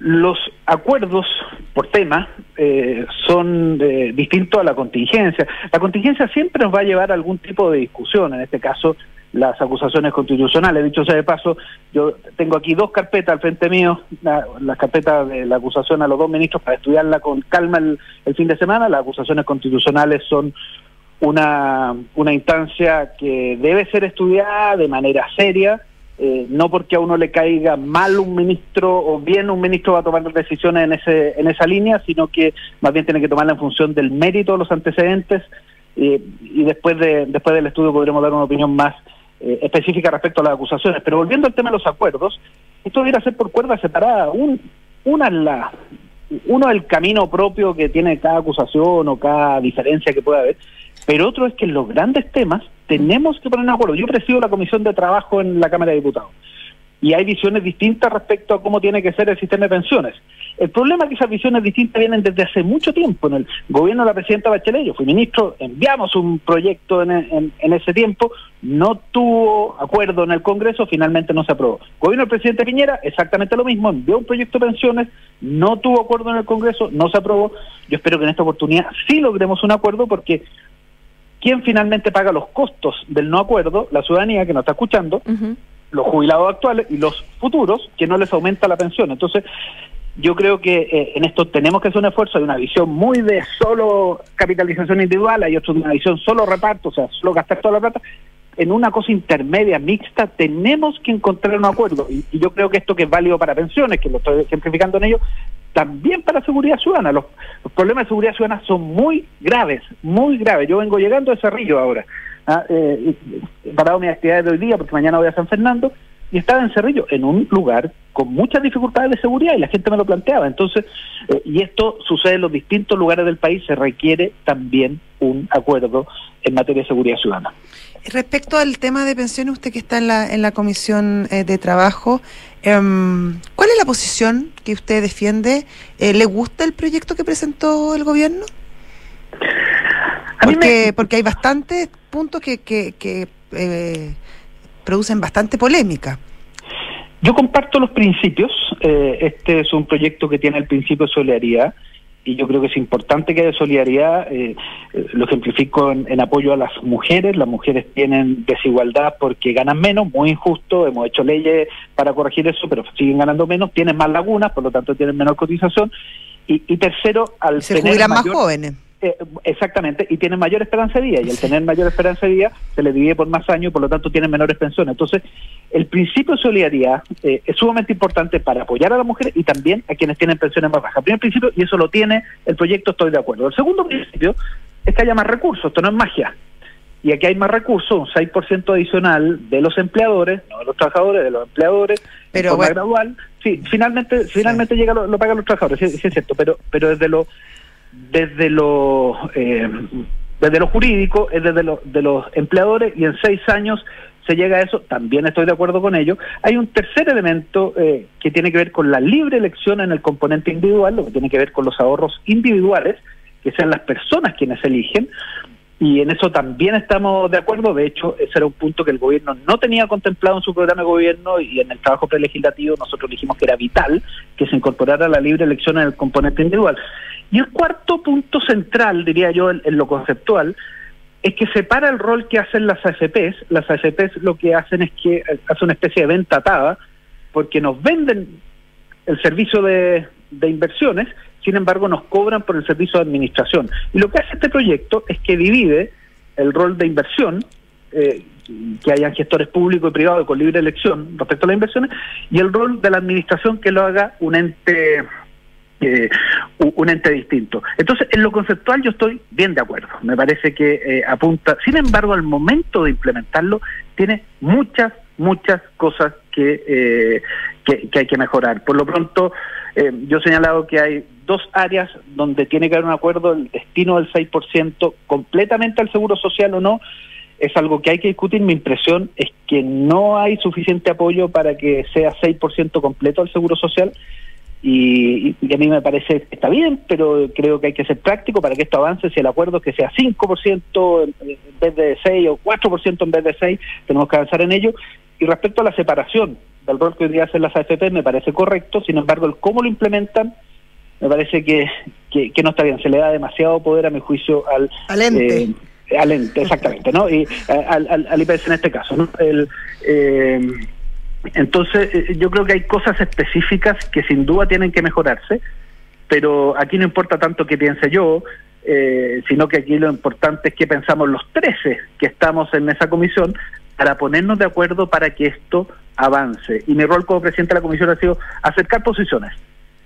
los acuerdos por tema eh, son eh, distintos a la contingencia. La contingencia siempre nos va a llevar a algún tipo de discusión, en este caso las acusaciones constitucionales. Dicho sea de paso, yo tengo aquí dos carpetas al frente mío, las carpetas de la acusación a los dos ministros para estudiarla con calma el, fin de semana. Las acusaciones constitucionales son una, una instancia que debe ser estudiada de manera seria, eh, no porque a uno le caiga mal un ministro o bien un ministro va a tomar decisiones en, ese, en esa línea, sino que más bien tiene que tomarla en función del mérito de los antecedentes eh, y después, de, después del estudio podremos dar una opinión más eh, específica respecto a las acusaciones. Pero volviendo al tema de los acuerdos, esto debería ser por cuerdas separadas. Un, una la, uno el camino propio que tiene cada acusación o cada diferencia que pueda haber, pero otro es que en los grandes temas tenemos que poner un acuerdo. Yo presido la comisión de trabajo en la Cámara de Diputados y hay visiones distintas respecto a cómo tiene que ser el sistema de pensiones. El problema es que esas visiones distintas vienen desde hace mucho tiempo. En el gobierno de la presidenta Bachelet, yo fui ministro, enviamos un proyecto en, ese tiempo, no tuvo acuerdo en el Congreso, finalmente no se aprobó. gobierno del presidente Piñera, exactamente lo mismo, envió un proyecto de pensiones, no tuvo acuerdo en el Congreso, no se aprobó. Yo espero que en esta oportunidad sí logremos un acuerdo porque ¿quién finalmente paga los costos del no acuerdo? La ciudadanía que nos está escuchando los jubilados actuales y los futuros que no les aumenta la pensión. Entonces, yo creo que eh, en esto tenemos que hacer un esfuerzo, hay una visión muy de solo capitalización individual, hay otro de una visión solo reparto, o sea, solo gastar toda la plata. En una cosa intermedia, mixta, tenemos que encontrar un acuerdo. Y, yo creo que esto que es válido para pensiones, que lo estoy ejemplificando en ello, también para seguridad ciudadana. Los, problemas de seguridad ciudadana son muy graves, muy graves. Yo vengo llegando a Cerrillo ahora ah, eh, parado mis actividades de hoy día porque mañana voy a San Fernando y estaba en Cerrillo, en un lugar con muchas dificultades de seguridad y la gente me lo planteaba. Entonces, eh, y esto sucede en los distintos lugares del país, se requiere también un acuerdo en materia de seguridad ciudadana. Respecto al tema de pensiones, usted que está en la, en la Comisión eh, de Trabajo, em, ¿cuál es la posición que usted defiende? Eh, ¿Le gusta el proyecto que presentó el gobierno? Porque, porque hay bastantes puntos que, que, que eh, producen bastante polémica. Yo comparto los principios. Eh, este es un proyecto que tiene el principio de solidaridad y yo creo que es importante que haya solidaridad. Eh, eh, lo ejemplifico en, en, apoyo a las mujeres. Las mujeres tienen desigualdad porque ganan menos, muy injusto. Hemos hecho leyes para corregir eso, pero siguen ganando menos. Tienen más lagunas, por lo tanto tienen menor cotización. Y, y tercero, al se jubilan más jóvenes. Eh, exactamente, y tienen mayor esperanza de vida, y al tener mayor esperanza de vida se les divide por más años y por lo tanto tienen menores pensiones. Entonces, el principio de solidaridad eh, es sumamente importante para apoyar a las mujeres y también a quienes tienen pensiones más bajas. Primer principio, y eso lo tiene el proyecto, estoy de acuerdo. El segundo principio es que haya más recursos, esto no es magia. Y aquí hay más recursos, un 6% adicional de los empleadores, no de los trabajadores, de los empleadores, pero bueno, gradual. Sí, finalmente finalmente llega lo, lo, pagan los trabajadores, sí, sí, es cierto, pero pero desde lo desde lo eh, desde lo jurídico es desde lo, de los empleadores y en seis años se llega a eso, también estoy de acuerdo con ello. Hay un tercer elemento eh, que tiene que ver con la libre elección en el componente individual, lo que tiene que ver con los ahorros individuales, que sean las personas quienes eligen, y en eso también estamos de acuerdo. De hecho, ese era un punto que el gobierno no tenía contemplado en su programa de gobierno y en el trabajo prelegislativo nosotros dijimos que era vital que se incorporara la libre elección en el componente individual. Y el cuarto punto central, diría yo, en, lo conceptual, es que separa el rol que hacen las AFPs. Las AFPs lo que hacen es que hacen una especie de venta atada, porque nos venden el servicio de, de inversiones, sin embargo nos cobran por el servicio de administración. Y lo que hace este proyecto es que divide el rol de inversión, eh, que hayan gestores públicos y privados con libre elección respecto a las inversiones, y el rol de la administración que lo haga un ente eh, un ente distinto. Entonces, en lo conceptual yo estoy bien de acuerdo. Me parece que eh, apunta. Sin embargo, al momento de implementarlo, tiene muchas, muchas cosas que, eh, que, hay que mejorar. Por lo pronto, eh, yo he señalado que hay dos áreas donde tiene que haber un acuerdo, el destino del 6% completamente al seguro social o no, es algo que hay que discutir. Mi impresión es que no hay suficiente apoyo para que sea 6% completo al seguro social y, y, a mí me parece que está bien, pero creo que hay que ser práctico para que esto avance. Si el acuerdo es que sea 5% en, en vez de 6 o 4% en vez de 6, tenemos que avanzar en ello. Y respecto a la separación del rol que hoy día hacen las AFP, me parece correcto, sin embargo, el cómo lo implementan me parece que, que, que no está bien. Se le da demasiado poder, a mi juicio, al, al ente. Eh, al ente, exactamente, ¿no? Y al, al, al IPS en este caso, ¿no? El, eh, entonces, yo creo que hay cosas específicas que sin duda tienen que mejorarse, pero aquí no importa tanto qué piense yo, eh, sino que aquí lo importante es que pensamos los 13 que estamos en esa comisión para ponernos de acuerdo para que esto avance. Y mi rol como presidente de la comisión ha sido acercar posiciones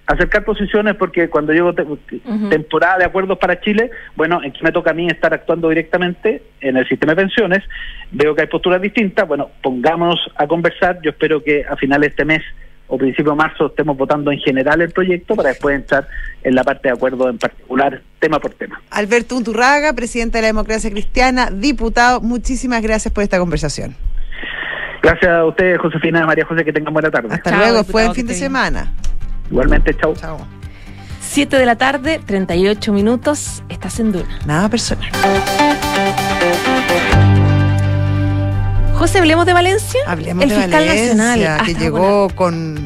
acercar posiciones porque cuando llego te, uh -huh. temporada de acuerdos para Chile, bueno, en que me toca a mí estar actuando directamente en el sistema de pensiones, veo que hay posturas distintas, bueno, pongámonos a conversar, yo espero que a finales de este mes o principio de marzo estemos votando en general el proyecto para después entrar en la parte de acuerdo en particular, tema por tema. Alberto Unturraga, presidente de la Democracia Cristiana, diputado, muchísimas gracias por esta conversación. Gracias a ustedes, Josefina, María José, que tengan buena tarde. Hasta Chao, luego, fue en fin de semana. Igualmente, chao. Chao. 7 de la tarde, 38 minutos, estás en Duna. Nada personal. José, hablemos de Valencia. Hablemos el de fiscal Valencia, nacional. que llegó con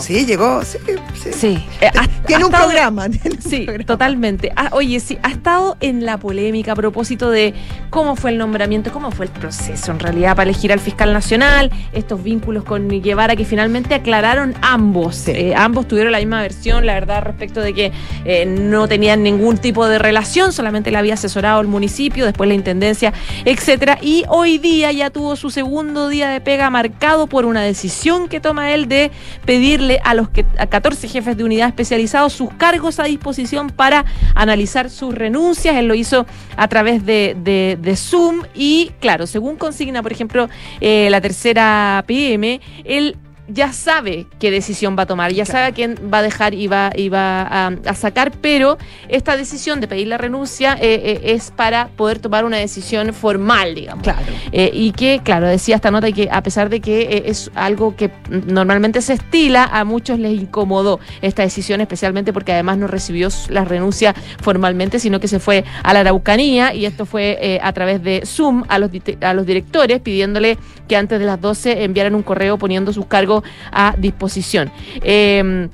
Sí, llegó, sí, sí. sí. Eh, ha, tiene, un programa, tiene un sí, programa. totalmente. Ah, oye, sí, ha estado en la polémica a propósito de cómo fue el nombramiento, cómo fue el proceso en realidad para elegir al fiscal nacional, estos vínculos con Guevara que finalmente aclararon ambos. Eh, ambos tuvieron la misma versión, la verdad, respecto de que eh, no tenían ningún tipo de relación, solamente le había asesorado el municipio, después la intendencia, etcétera. Y hoy día ya tuvo su segundo día de pega marcado por una decisión que toma él de pedirle a los que, a 14 jefes de unidad especializados sus cargos a disposición para analizar sus renuncias. Él lo hizo a través de, de, Zoom y, claro, según consigna, por ejemplo, eh, la tercera PM, él ya sabe qué decisión va a tomar, ya claro. sabe a quién va a dejar y va, y va a, a, sacar, pero esta decisión de pedir la renuncia eh, eh, es para poder tomar una decisión formal, digamos. Claro. Eh, y que, claro, decía esta nota que a pesar de que es algo que normalmente se estila, a muchos les incomodó esta decisión, especialmente porque además no recibió la renuncia formalmente, sino que se fue a la Araucanía y esto fue a través de Zoom a los, a los directores pidiéndole que antes de las 12 enviaran un correo poniendo sus cargos a disposición. Eh,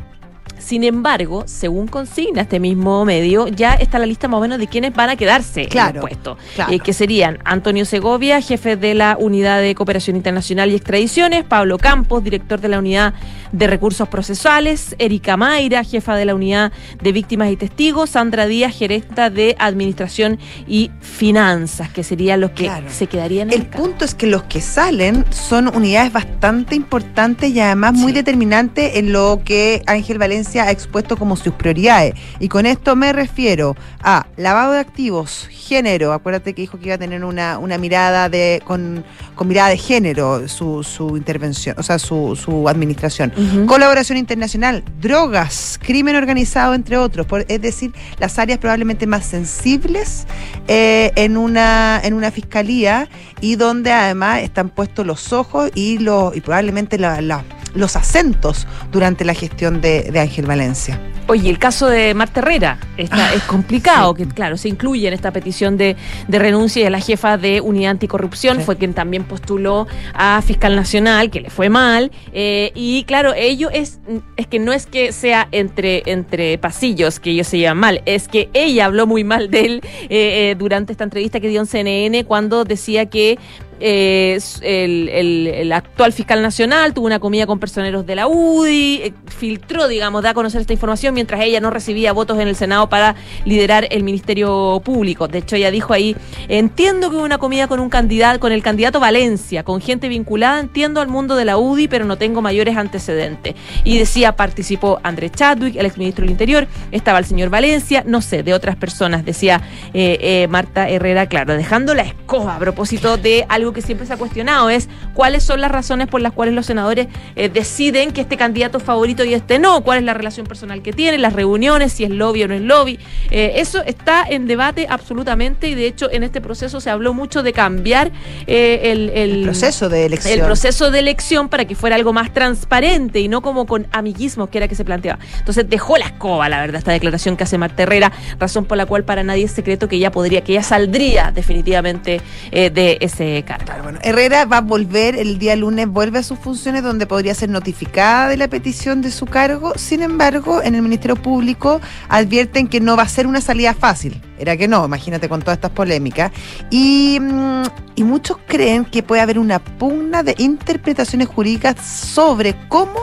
Sin embargo, según consigna este mismo medio, ya está la lista más o menos de quienes van a quedarse Claro, en el puesto. claro. Eh, que serían Antonio Segovia, jefe de la Unidad de Cooperación Internacional y Extradiciones, Pablo Campos, director de la Unidad de Recursos Procesales, Erika Mayra, jefa de la Unidad de Víctimas y Testigos, Sandra Díaz, gerenta de Administración y Finanzas, que serían los que Claro. se quedarían en El punto es que los que salen son unidades bastante importantes y además muy Sí. determinantes en lo que Ángel Valencia ha expuesto como sus prioridades. Y con esto me refiero a lavado de activos, género. Acuérdate que dijo que iba a tener una, una mirada de con, con mirada de género su, su intervención, o sea, su, su administración. Colaboración internacional, drogas, crimen organizado, entre otros. Por- es decir, las áreas probablemente más sensibles eh, en, una, en una fiscalía y donde además están puestos los ojos y, los, y probablemente la- la- los acentos durante la gestión de, de Ángel Valencia. Oye, el caso de Marta Herrera está, Ah, es complicado, sí. que claro, se incluye en esta petición de, de renuncia de la jefa de Unidad Anticorrupción, Sí. fue quien también postuló a Fiscal Nacional, que le fue mal, eh, y claro, ello es, es que no es que sea entre, entre pasillos que ellos se llevan mal, es que ella habló muy mal de él eh, eh, durante esta entrevista que dio en CNN cuando decía que el, actual fiscal nacional tuvo una comida con personeros de la UDI, eh, filtró, digamos, da a conocer esta información mientras ella no recibía votos en el Senado para liderar el Ministerio Público. De hecho, ella dijo ahí, entiendo que hubo una comida con un candidato, con el candidato Valencia, con gente vinculada, entiendo al mundo de la UDI, pero no tengo mayores antecedentes. Y decía, participó André Chadwick, el exministro del Interior, estaba el señor Valencia, no sé, de otras personas, decía eh, eh, Marta Herrera, claro, dejando la escoba a propósito de algo que siempre se ha cuestionado, es cuáles son las razones por las cuales los senadores eh, deciden que este candidato es favorito y este no, cuál es la relación personal que tienen, las reuniones, si es lobby o no es lobby. Eh, eso está en debate absolutamente y de hecho en este proceso se habló mucho de cambiar eh, el, el- El proceso de elección. el proceso de elección para que fuera algo más transparente y no como con amiguismos que era que se planteaba. Entonces dejó la escoba, la verdad, esta declaración que hace Marta Herrera, razón por la cual para nadie es secreto que ella podría, que ella saldría definitivamente eh, de ese cargo. Herrera va a volver el día lunes, vuelve a sus funciones donde podría ser notificada de la petición de su cargo. Sin embargo, en el Ministerio Público advierten que no va a ser una salida fácil. Era que no, imagínate con todas estas polémicas. Y, mm, y muchos creen que puede haber una pugna de interpretaciones jurídicas sobre cómo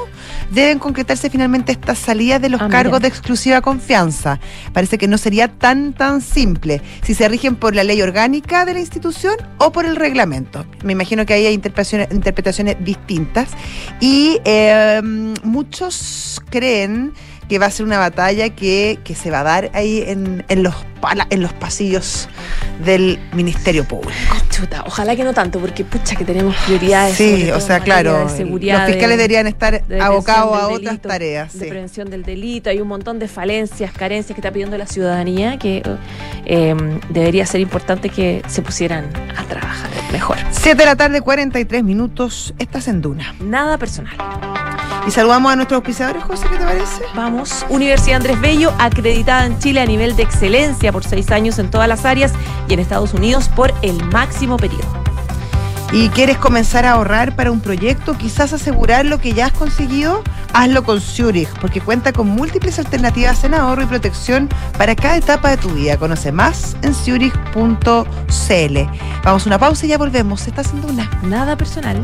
deben concretarse finalmente estas salidas de los Ah, cargos mira. de exclusiva confianza. Parece que no sería tan tan simple si se rigen por la ley orgánica de la institución o por el reglamento. Me imagino que ahí hay interpretaciones, interpretaciones distintas y eh, muchos creen que va a ser una batalla que, que se va a dar ahí en, en los, pala- en los pasillos del Ministerio Público. Chuta, ojalá que no tanto, porque pucha que tenemos prioridades. Sí, o sea, claro, seguridad, los fiscales de- deberían estar de abocados a otras tareas. De sí. prevención del delito. Hay un montón de falencias, carencias que está pidiendo la ciudadanía que eh, debería ser importante que se pusieran a trabajar mejor. 7 de la tarde, 43 minutos. Estás en Duna. Nada personal. Y saludamos a nuestros auspiciadores, José, ¿qué te parece? Vamos, Universidad Andrés Bello, acreditada en Chile a nivel de excelencia por seis años en todas las áreas y en Estados Unidos por el máximo periodo. ¿Y quieres comenzar a ahorrar para un proyecto? Quizás asegurar lo que ya has conseguido. Hazlo con Zurich, porque cuenta con múltiples alternativas en ahorro y protección para cada etapa de tu vida. Conoce más en zurich.cl. Vamos a una pausa y ya volvemos. Estás en Duna. Nada personal.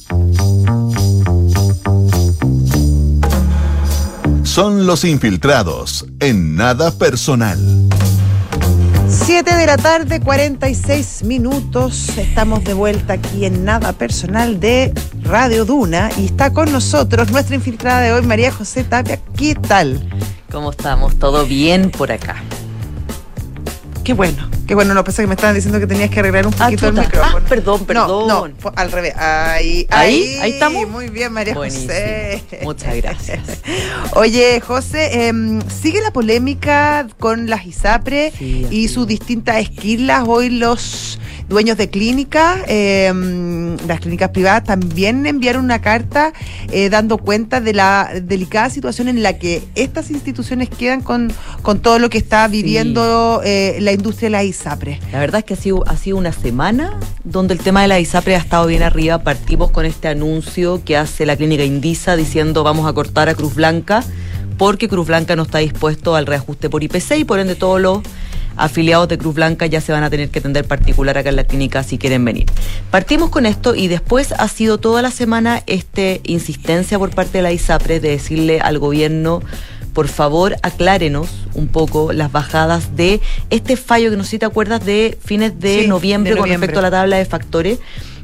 Son los infiltrados en nada personal. 7 de la tarde, 46 minutos. Estamos de vuelta aquí en Nada Personal de Radio Duna y está con nosotros nuestra infiltrada de hoy, María José Tapia. ¿Qué tal? ¿Cómo estamos? ¿Todo bien por acá? Qué bueno, qué bueno. No, pensé que me estaban diciendo que tenías que arreglar un Ah, poquito el chuta. micrófono. Ah, perdón, perdón. No, al revés. Ahí, ¿Ahí? ¿Ahí estamos? Muy bien, María Buenísimo. José. Muchas gracias. <laughs> Oye, José, em, sigue la polémica con las ISAPRE Sí, y sus distintas esquilas. Hoy los dueños de clínicas, em, las clínicas privadas, también enviaron una carta eh, dando cuenta de la delicada situación en la que estas instituciones quedan con, con todo lo que está viviendo eh, la industria de las ISAPRE. La verdad es que ha sido, ha sido una semana donde el tema de la ISAPRE ha estado bien arriba. Partimos con este anuncio que hace la clínica Indisa diciendo vamos a cortar a Cruz Blanca porque Cruz Blanca no está dispuesto al reajuste por IPC y por ende todos los afiliados de Cruz Blanca ya se van a tener que atender particular acá en la clínica si quieren venir. Partimos con esto y después ha sido toda la semana este insistencia por parte de la ISAPRE de decirle al gobierno por favor aclárenos un poco las bajadas de este fallo que no sé si te acuerdas de fines de Sí, noviembre de con respecto a la tabla de factores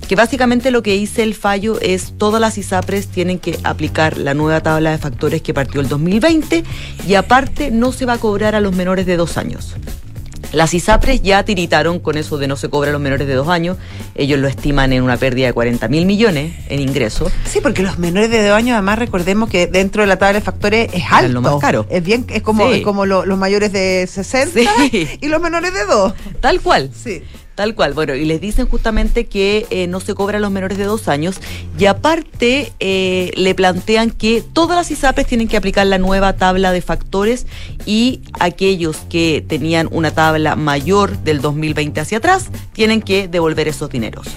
que básicamente lo que dice el fallo es todas las ISAPRES tienen que aplicar la nueva tabla de factores que partió el 2020 y aparte no se va a cobrar a los menores de dos años. Las ISAPRES ya tiritaron con eso de no se cobra a los menores de dos años. Ellos lo estiman en una pérdida de 40 mil millones en ingresos. Sí, porque los menores de dos años, además, recordemos que dentro de la tabla de factores es alto. lo más caro. Es bien, es como, Sí. es como lo- los mayores de 60 Sí. y los menores de dos. Tal cual. Sí. Tal cual, bueno, y les dicen justamente que eh, no se cobra a los menores de dos años y aparte eh, le plantean que todas las ISAPRES tienen que aplicar la nueva tabla de factores y aquellos que tenían una tabla mayor del 2020 hacia atrás tienen que devolver esos dineros.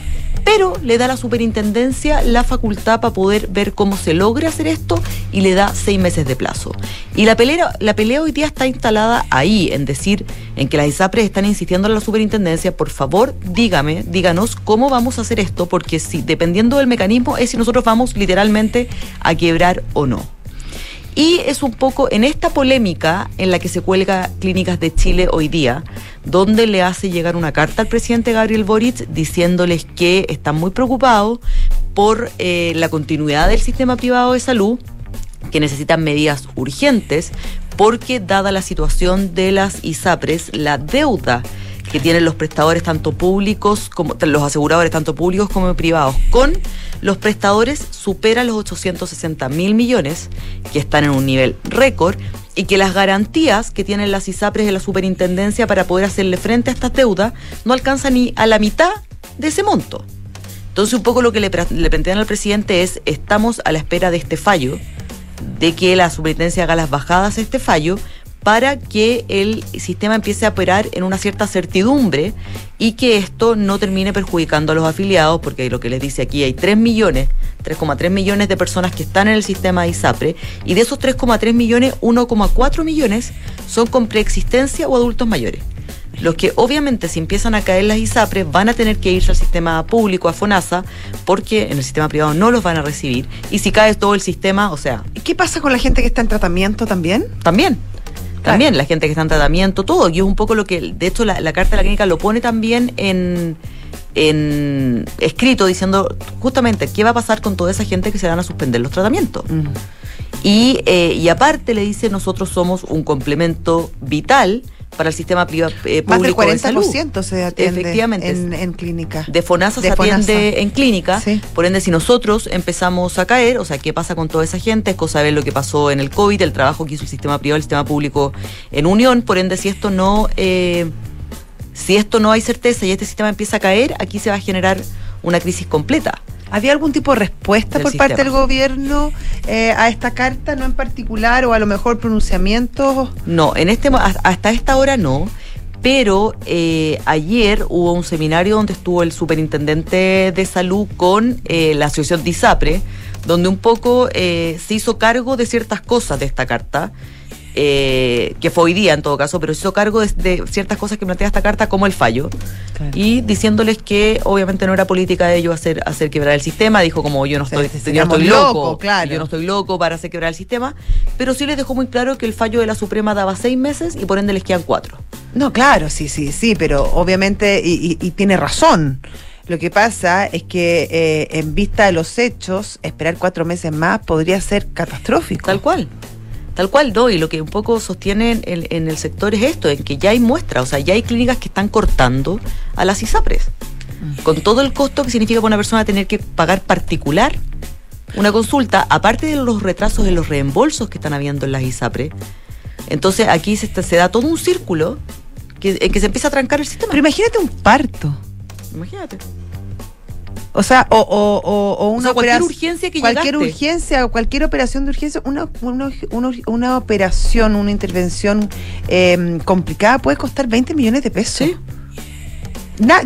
Pero le da a la superintendencia la facultad para poder ver cómo se logra hacer esto y le da seis meses de plazo. Y la pelea, hoy día está instalada ahí, en decir, en que las ISAPRES están insistiendo a la superintendencia, por favor, dígame, díganos cómo vamos a hacer esto, porque si, dependiendo del mecanismo, es si nosotros vamos literalmente a quebrar o no. Y es un poco en esta polémica en la que se cuelga Clínicas de Chile hoy día, donde le hace llegar una carta al presidente Gabriel Boric diciéndoles que están muy preocupados por eh, la continuidad del sistema privado de salud, que necesitan medidas urgentes, porque dada la situación de las ISAPRES, la deuda que tienen los prestadores tanto públicos como los aseguradores tanto públicos como privados. Con los prestadores supera los 860 mil millones, que están en un nivel récord, y que las garantías que tienen las ISAPRES de la superintendencia para poder hacerle frente a estas deudas no alcanzan ni a la mitad de ese monto. Entonces, un poco lo que le, le plantean al presidente es: estamos a la espera de este fallo, de que la superintendencia haga las bajadas a este fallo para que el sistema empiece a operar en una cierta certidumbre y que esto no termine perjudicando a los afiliados, porque lo que les dice aquí hay 3 millones, 3,3 millones de personas que están en el sistema de ISAPRE, y de esos 3,3 millones, 1,4 millones son con preexistencia o adultos mayores. Los que obviamente si empiezan a caer las ISAPRES van a tener que irse al sistema público, a FONASA, porque en el sistema privado no los van a recibir. Y si cae todo el sistema, o sea... ¿Y qué pasa con la gente que está en tratamiento también? También. También la gente que está en tratamiento, todo. Y es un poco lo que, de hecho, la, Carta de la Clínica lo pone también en, en escrito diciendo justamente qué va a pasar con toda esa gente que se van a suspender los tratamientos. Y, eh, y aparte le dice, nosotros somos un complemento vital para el sistema privado eh, público Más del 40% se atiende Efectivamente. En, clínica. De FONASA se atiende en clínica. Por ende, si nosotros empezamos a caer, o sea, ¿qué pasa con toda esa gente? Es cosa de ver lo que pasó en el COVID, el trabajo que hizo el sistema privado, el sistema público en unión. Por ende, si esto no... Eh, si esto no hay certeza y este sistema empieza a caer, aquí se va a generar una crisis completa. ¿Había algún tipo de respuesta por parte del gobierno eh, a esta carta, no en particular, o a lo mejor pronunciamientos? No, en este hasta esta hora no. Pero eh, ayer hubo un seminario donde estuvo el superintendente de salud con eh, la asociación DISAPRE, donde un poco se hizo cargo de ciertas cosas de esta carta eh, que fue hoy día en todo caso, pero hizo cargo de, ciertas cosas que plantea esta carta como el fallo y diciéndoles que obviamente no era política de ellos hacer, hacer quebrar el sistema, dijo como yo no estoy, yo no estoy loco, yo no estoy loco para hacer quebrar el sistema, pero sí les dejó muy claro que el fallo de la Suprema daba seis meses y por ende les quedan cuatro. No, claro, sí, sí, sí, pero obviamente, y, tiene razón. Lo que pasa es que eh, en vista de los hechos, esperar cuatro meses más podría ser catastrófico. Tal cual. Tal cual, no, y lo que un poco sostienen en, el sector es esto, en que ya hay muestras, o sea, ya hay clínicas que están cortando a las ISAPRES, con todo el costo que significa para una persona tener que pagar particular una consulta, aparte de los retrasos en los reembolsos que están habiendo en las ISAPRES. Entonces aquí se, se da todo un círculo que, en que se empieza a trancar el sistema. Pero imagínate un parto. Imagínate. O sea, o, o, o una cualquier urgencia que Cualquier urgencia o cualquier operación de urgencia, una, una, una, operación, una intervención em, complicada puede costar 20 millones de pesos. Sí.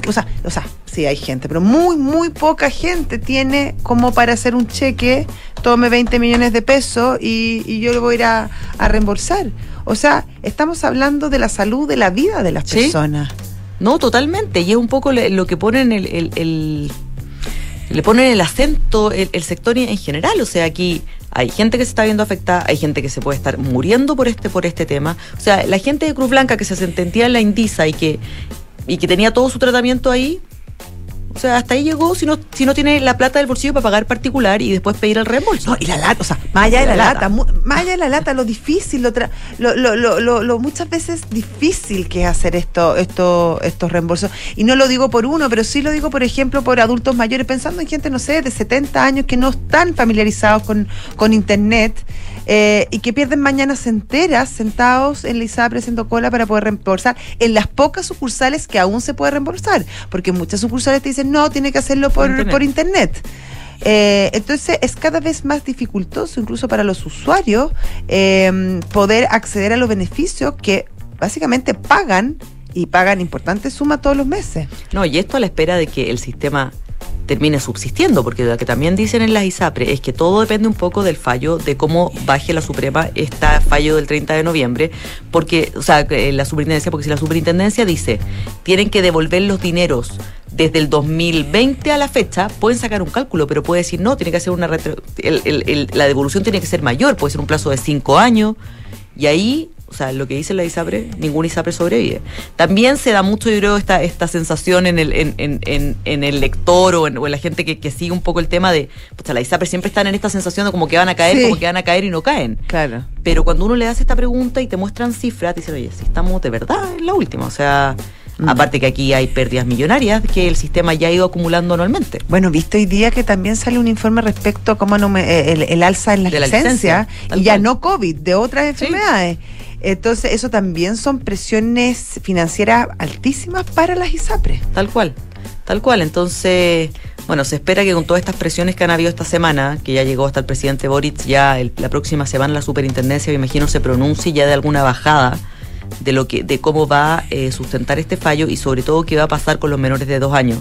o, sea, o sea, sí hay gente, pero muy, muy poca gente tiene como para hacer un cheque, tome 20 millones de pesos y, yo lo voy a ir a, reembolsar. O sea, estamos hablando de la salud, de la vida de las personas. No, totalmente. Y es un poco lo que ponen el, el le ponen el acento el, sector en general. O sea, aquí hay gente que se está viendo afectada, hay gente que se puede estar muriendo por este, por este tema. O sea, la gente de Cruz Blanca que se sentía en la Indisa y que, y que tenía todo su tratamiento ahí, o sea, hasta ahí llegó si no, si no tiene la plata del bolsillo para pagar particular y después pedir el reembolso. No, y la lata, o sea, más allá de la, lata, más allá de la lata, lo difícil, lo, lo, lo, lo, muchas veces difícil que es hacer esto, esto, estos reembolsos. Y no lo digo por uno, pero sí lo digo, por ejemplo, por adultos mayores, pensando en gente, no sé, de 70 años que no están familiarizados con, con Internet. Eh, y que pierden mañanas enteras sentados en la ISAPRE haciendo cola para poder reembolsar en las pocas sucursales que aún se puede reembolsar, porque muchas sucursales te dicen no, tiene que hacerlo por, internet. Eh, entonces es cada vez más dificultoso, incluso para los usuarios, em, poder acceder a los beneficios que básicamente pagan y pagan importantes sumas todos los meses. No, y esto a la espera de que el sistema termine subsistiendo, porque lo que también dicen en las ISAPRE es que todo depende un poco del fallo, de cómo baje la Suprema este fallo del 30 de noviembre, porque, o sea, la superintendencia, porque si la superintendencia dice, tienen que devolver los dineros desde el 2020 a la fecha, pueden sacar un cálculo, pero puede decir, no, tiene que ser una la devolución tiene que ser mayor, puede ser un plazo de cinco años, y ahí o sea, lo que dice la ISAPRE, ningún ISAPRE sobrevive. También se da mucho, yo creo, esta, esta sensación en el, en, en, en el lector o en, la gente que, sigue un poco el tema de, pues la ISAPRE siempre están en esta sensación de como que van a caer, como que van a caer y no caen. Claro. Pero cuando uno le hace esta pregunta y te muestran cifras, te dicen, oye, si estamos de verdad en la última, o sea, Mm. Aparte que aquí hay pérdidas millonarias que el sistema ya ha ido acumulando anualmente. Bueno, visto hoy día que también sale un informe respecto a cómo no me- eh, el, el alza en las De la licencia, y ya cual. no COVID, de otras enfermedades. Entonces, eso también son presiones financieras altísimas para las ISAPRES. Tal cual, tal cual. Entonces, bueno, se espera que con todas estas presiones que han habido esta semana, que ya llegó hasta el presidente Boric, ya el- la próxima semana la superintendencia, me imagino, se pronuncie ya de alguna bajada de lo que, de cómo va a eh, sustentar este fallo y sobre todo qué va a pasar con los menores de dos años,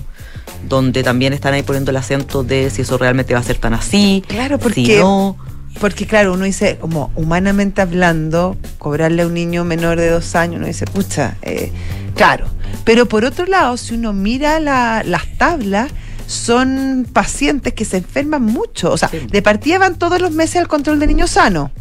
donde también están ahí poniendo el acento de si eso realmente va a ser tan así, Claro, si porque, no. Porque claro, uno dice, como humanamente hablando, cobrarle a un niño menor de dos años, uno dice, pucha, eh, claro. Pero por otro lado, si uno mira la- las tablas, son pacientes que se enferman mucho. O sea, Sí. de partida van todos los meses al control de niños sanos.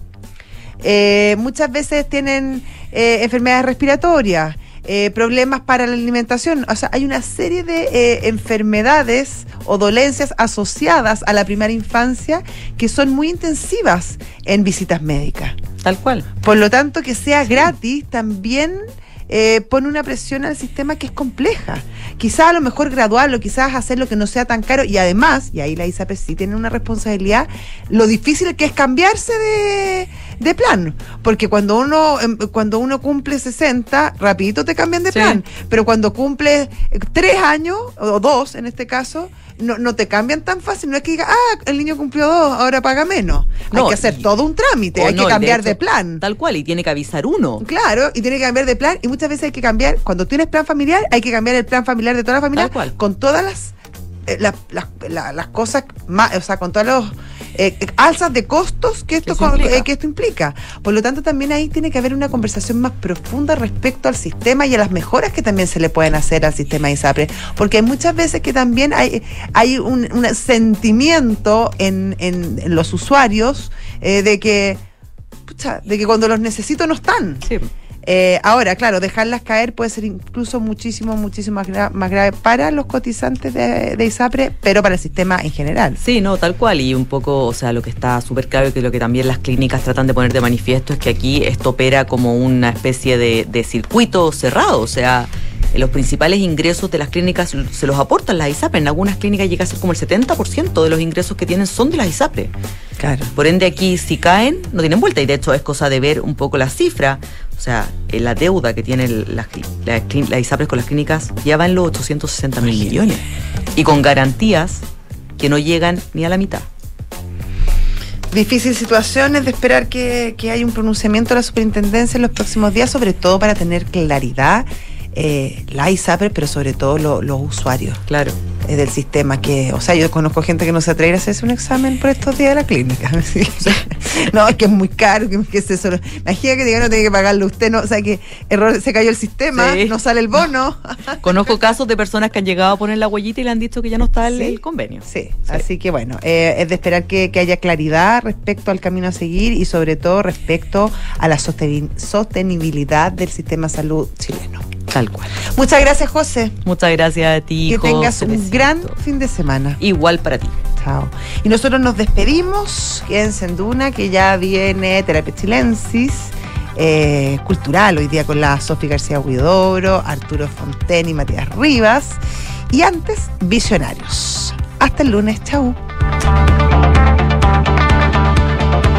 Eh, muchas veces tienen eh, enfermedades respiratorias, eh, problemas para la alimentación. O sea, hay una serie de eh, enfermedades o dolencias asociadas a la primera infancia que son muy intensivas en visitas médicas. Tal cual. Por lo tanto, que sea gratis también eh, pone una presión al sistema que es compleja. Quizás a lo mejor graduarlo, quizás hacerlo que no sea tan caro y además, y ahí la ISAPRES sí tiene una responsabilidad, lo difícil que es cambiarse de, de plan. Porque cuando uno, em, cuando uno cumple 60, rapidito te cambian de Sí. plan. Pero cuando cumple eh, tres años, o dos en este caso, no, no te cambian tan fácil. No es que diga, ah, el niño cumplió dos, ahora paga menos. No, hay que hacer y- todo un trámite, hay no, que de cambiar de, hecho, plan. Tal cual, y tiene que avisar uno. Claro, y tiene que cambiar de plan y muchas veces hay que cambiar, cuando tienes plan familiar, hay que cambiar el plan familiar de toda la familia Tal cual. con todas las, las, las- la- las cosas, más, o sea, con todas los eh, eh, alzas de costos que esto, con- eh, que esto implica. Por lo tanto, también ahí tiene que haber una conversación más profunda respecto al sistema y a las mejoras que también se le pueden hacer al sistema ISAPRE. Porque hay muchas veces que también hay, hay un, un sentimiento en, en- en los usuarios eh, de que pucha, de que cuando los necesito no están. Sí. Eh, ahora, claro, dejarlas caer puede ser incluso muchísimo, muchísimo más, gra- más grave para los cotizantes de, de ISAPRE, pero para el sistema en general. Sí, no, tal cual. Y un poco, o sea, lo que está súper claro y que lo que también las clínicas tratan de poner de manifiesto es que aquí esto opera como una especie de, de circuito cerrado. O sea, los principales ingresos de las clínicas se los aportan las ISAPRE. En algunas clínicas llega a ser como el 70% de los ingresos que tienen son de las ISAPRE. Claro. Por ende, aquí si caen, no tienen vuelta. Y de hecho es cosa de ver un poco la cifra. O sea, eh, la deuda que tienen las, clí- las ISAPRES con las clínicas ya va en los 860 mil millones. Y con garantías que no llegan ni a la mitad. Difícil situación es de esperar que, que haya un pronunciamiento de la superintendencia en los próximos días, sobre todo para tener claridad eh, la ISAPRE, pero sobre todo lo- los usuarios Claro. Eh, del sistema. que O sea, yo conozco gente que no se atreve a hacerse un examen por estos días de la clínica. <laughs> Sí. <laughs> no, es que es muy caro, que, que es eso. Imagina que diga, no tiene que pagarlo usted, no, o sea, que error, se cayó el sistema, Sí. no sale el bono. <laughs> Conozco casos de personas que han llegado a poner la huellita y le han dicho que ya no está el, Sí. el convenio. Sí, así que bueno, eh, es de esperar que, que haya claridad respecto al camino a seguir y sobre todo respecto a la sosteni- sostenibilidad del sistema de salud chileno. Tal cual. Muchas gracias, José. Muchas gracias a ti. que tengas José, un besito. Gran fin de semana. Igual para ti. Chao. Y nosotros nos despedimos. Quédense en Duna, que ya viene Terapia Chilensis. eh, cultural hoy día con la Sofía García Huidobro, Arturo Fonten y Matías Rivas. Y antes, Visionarios. Hasta el lunes, chau.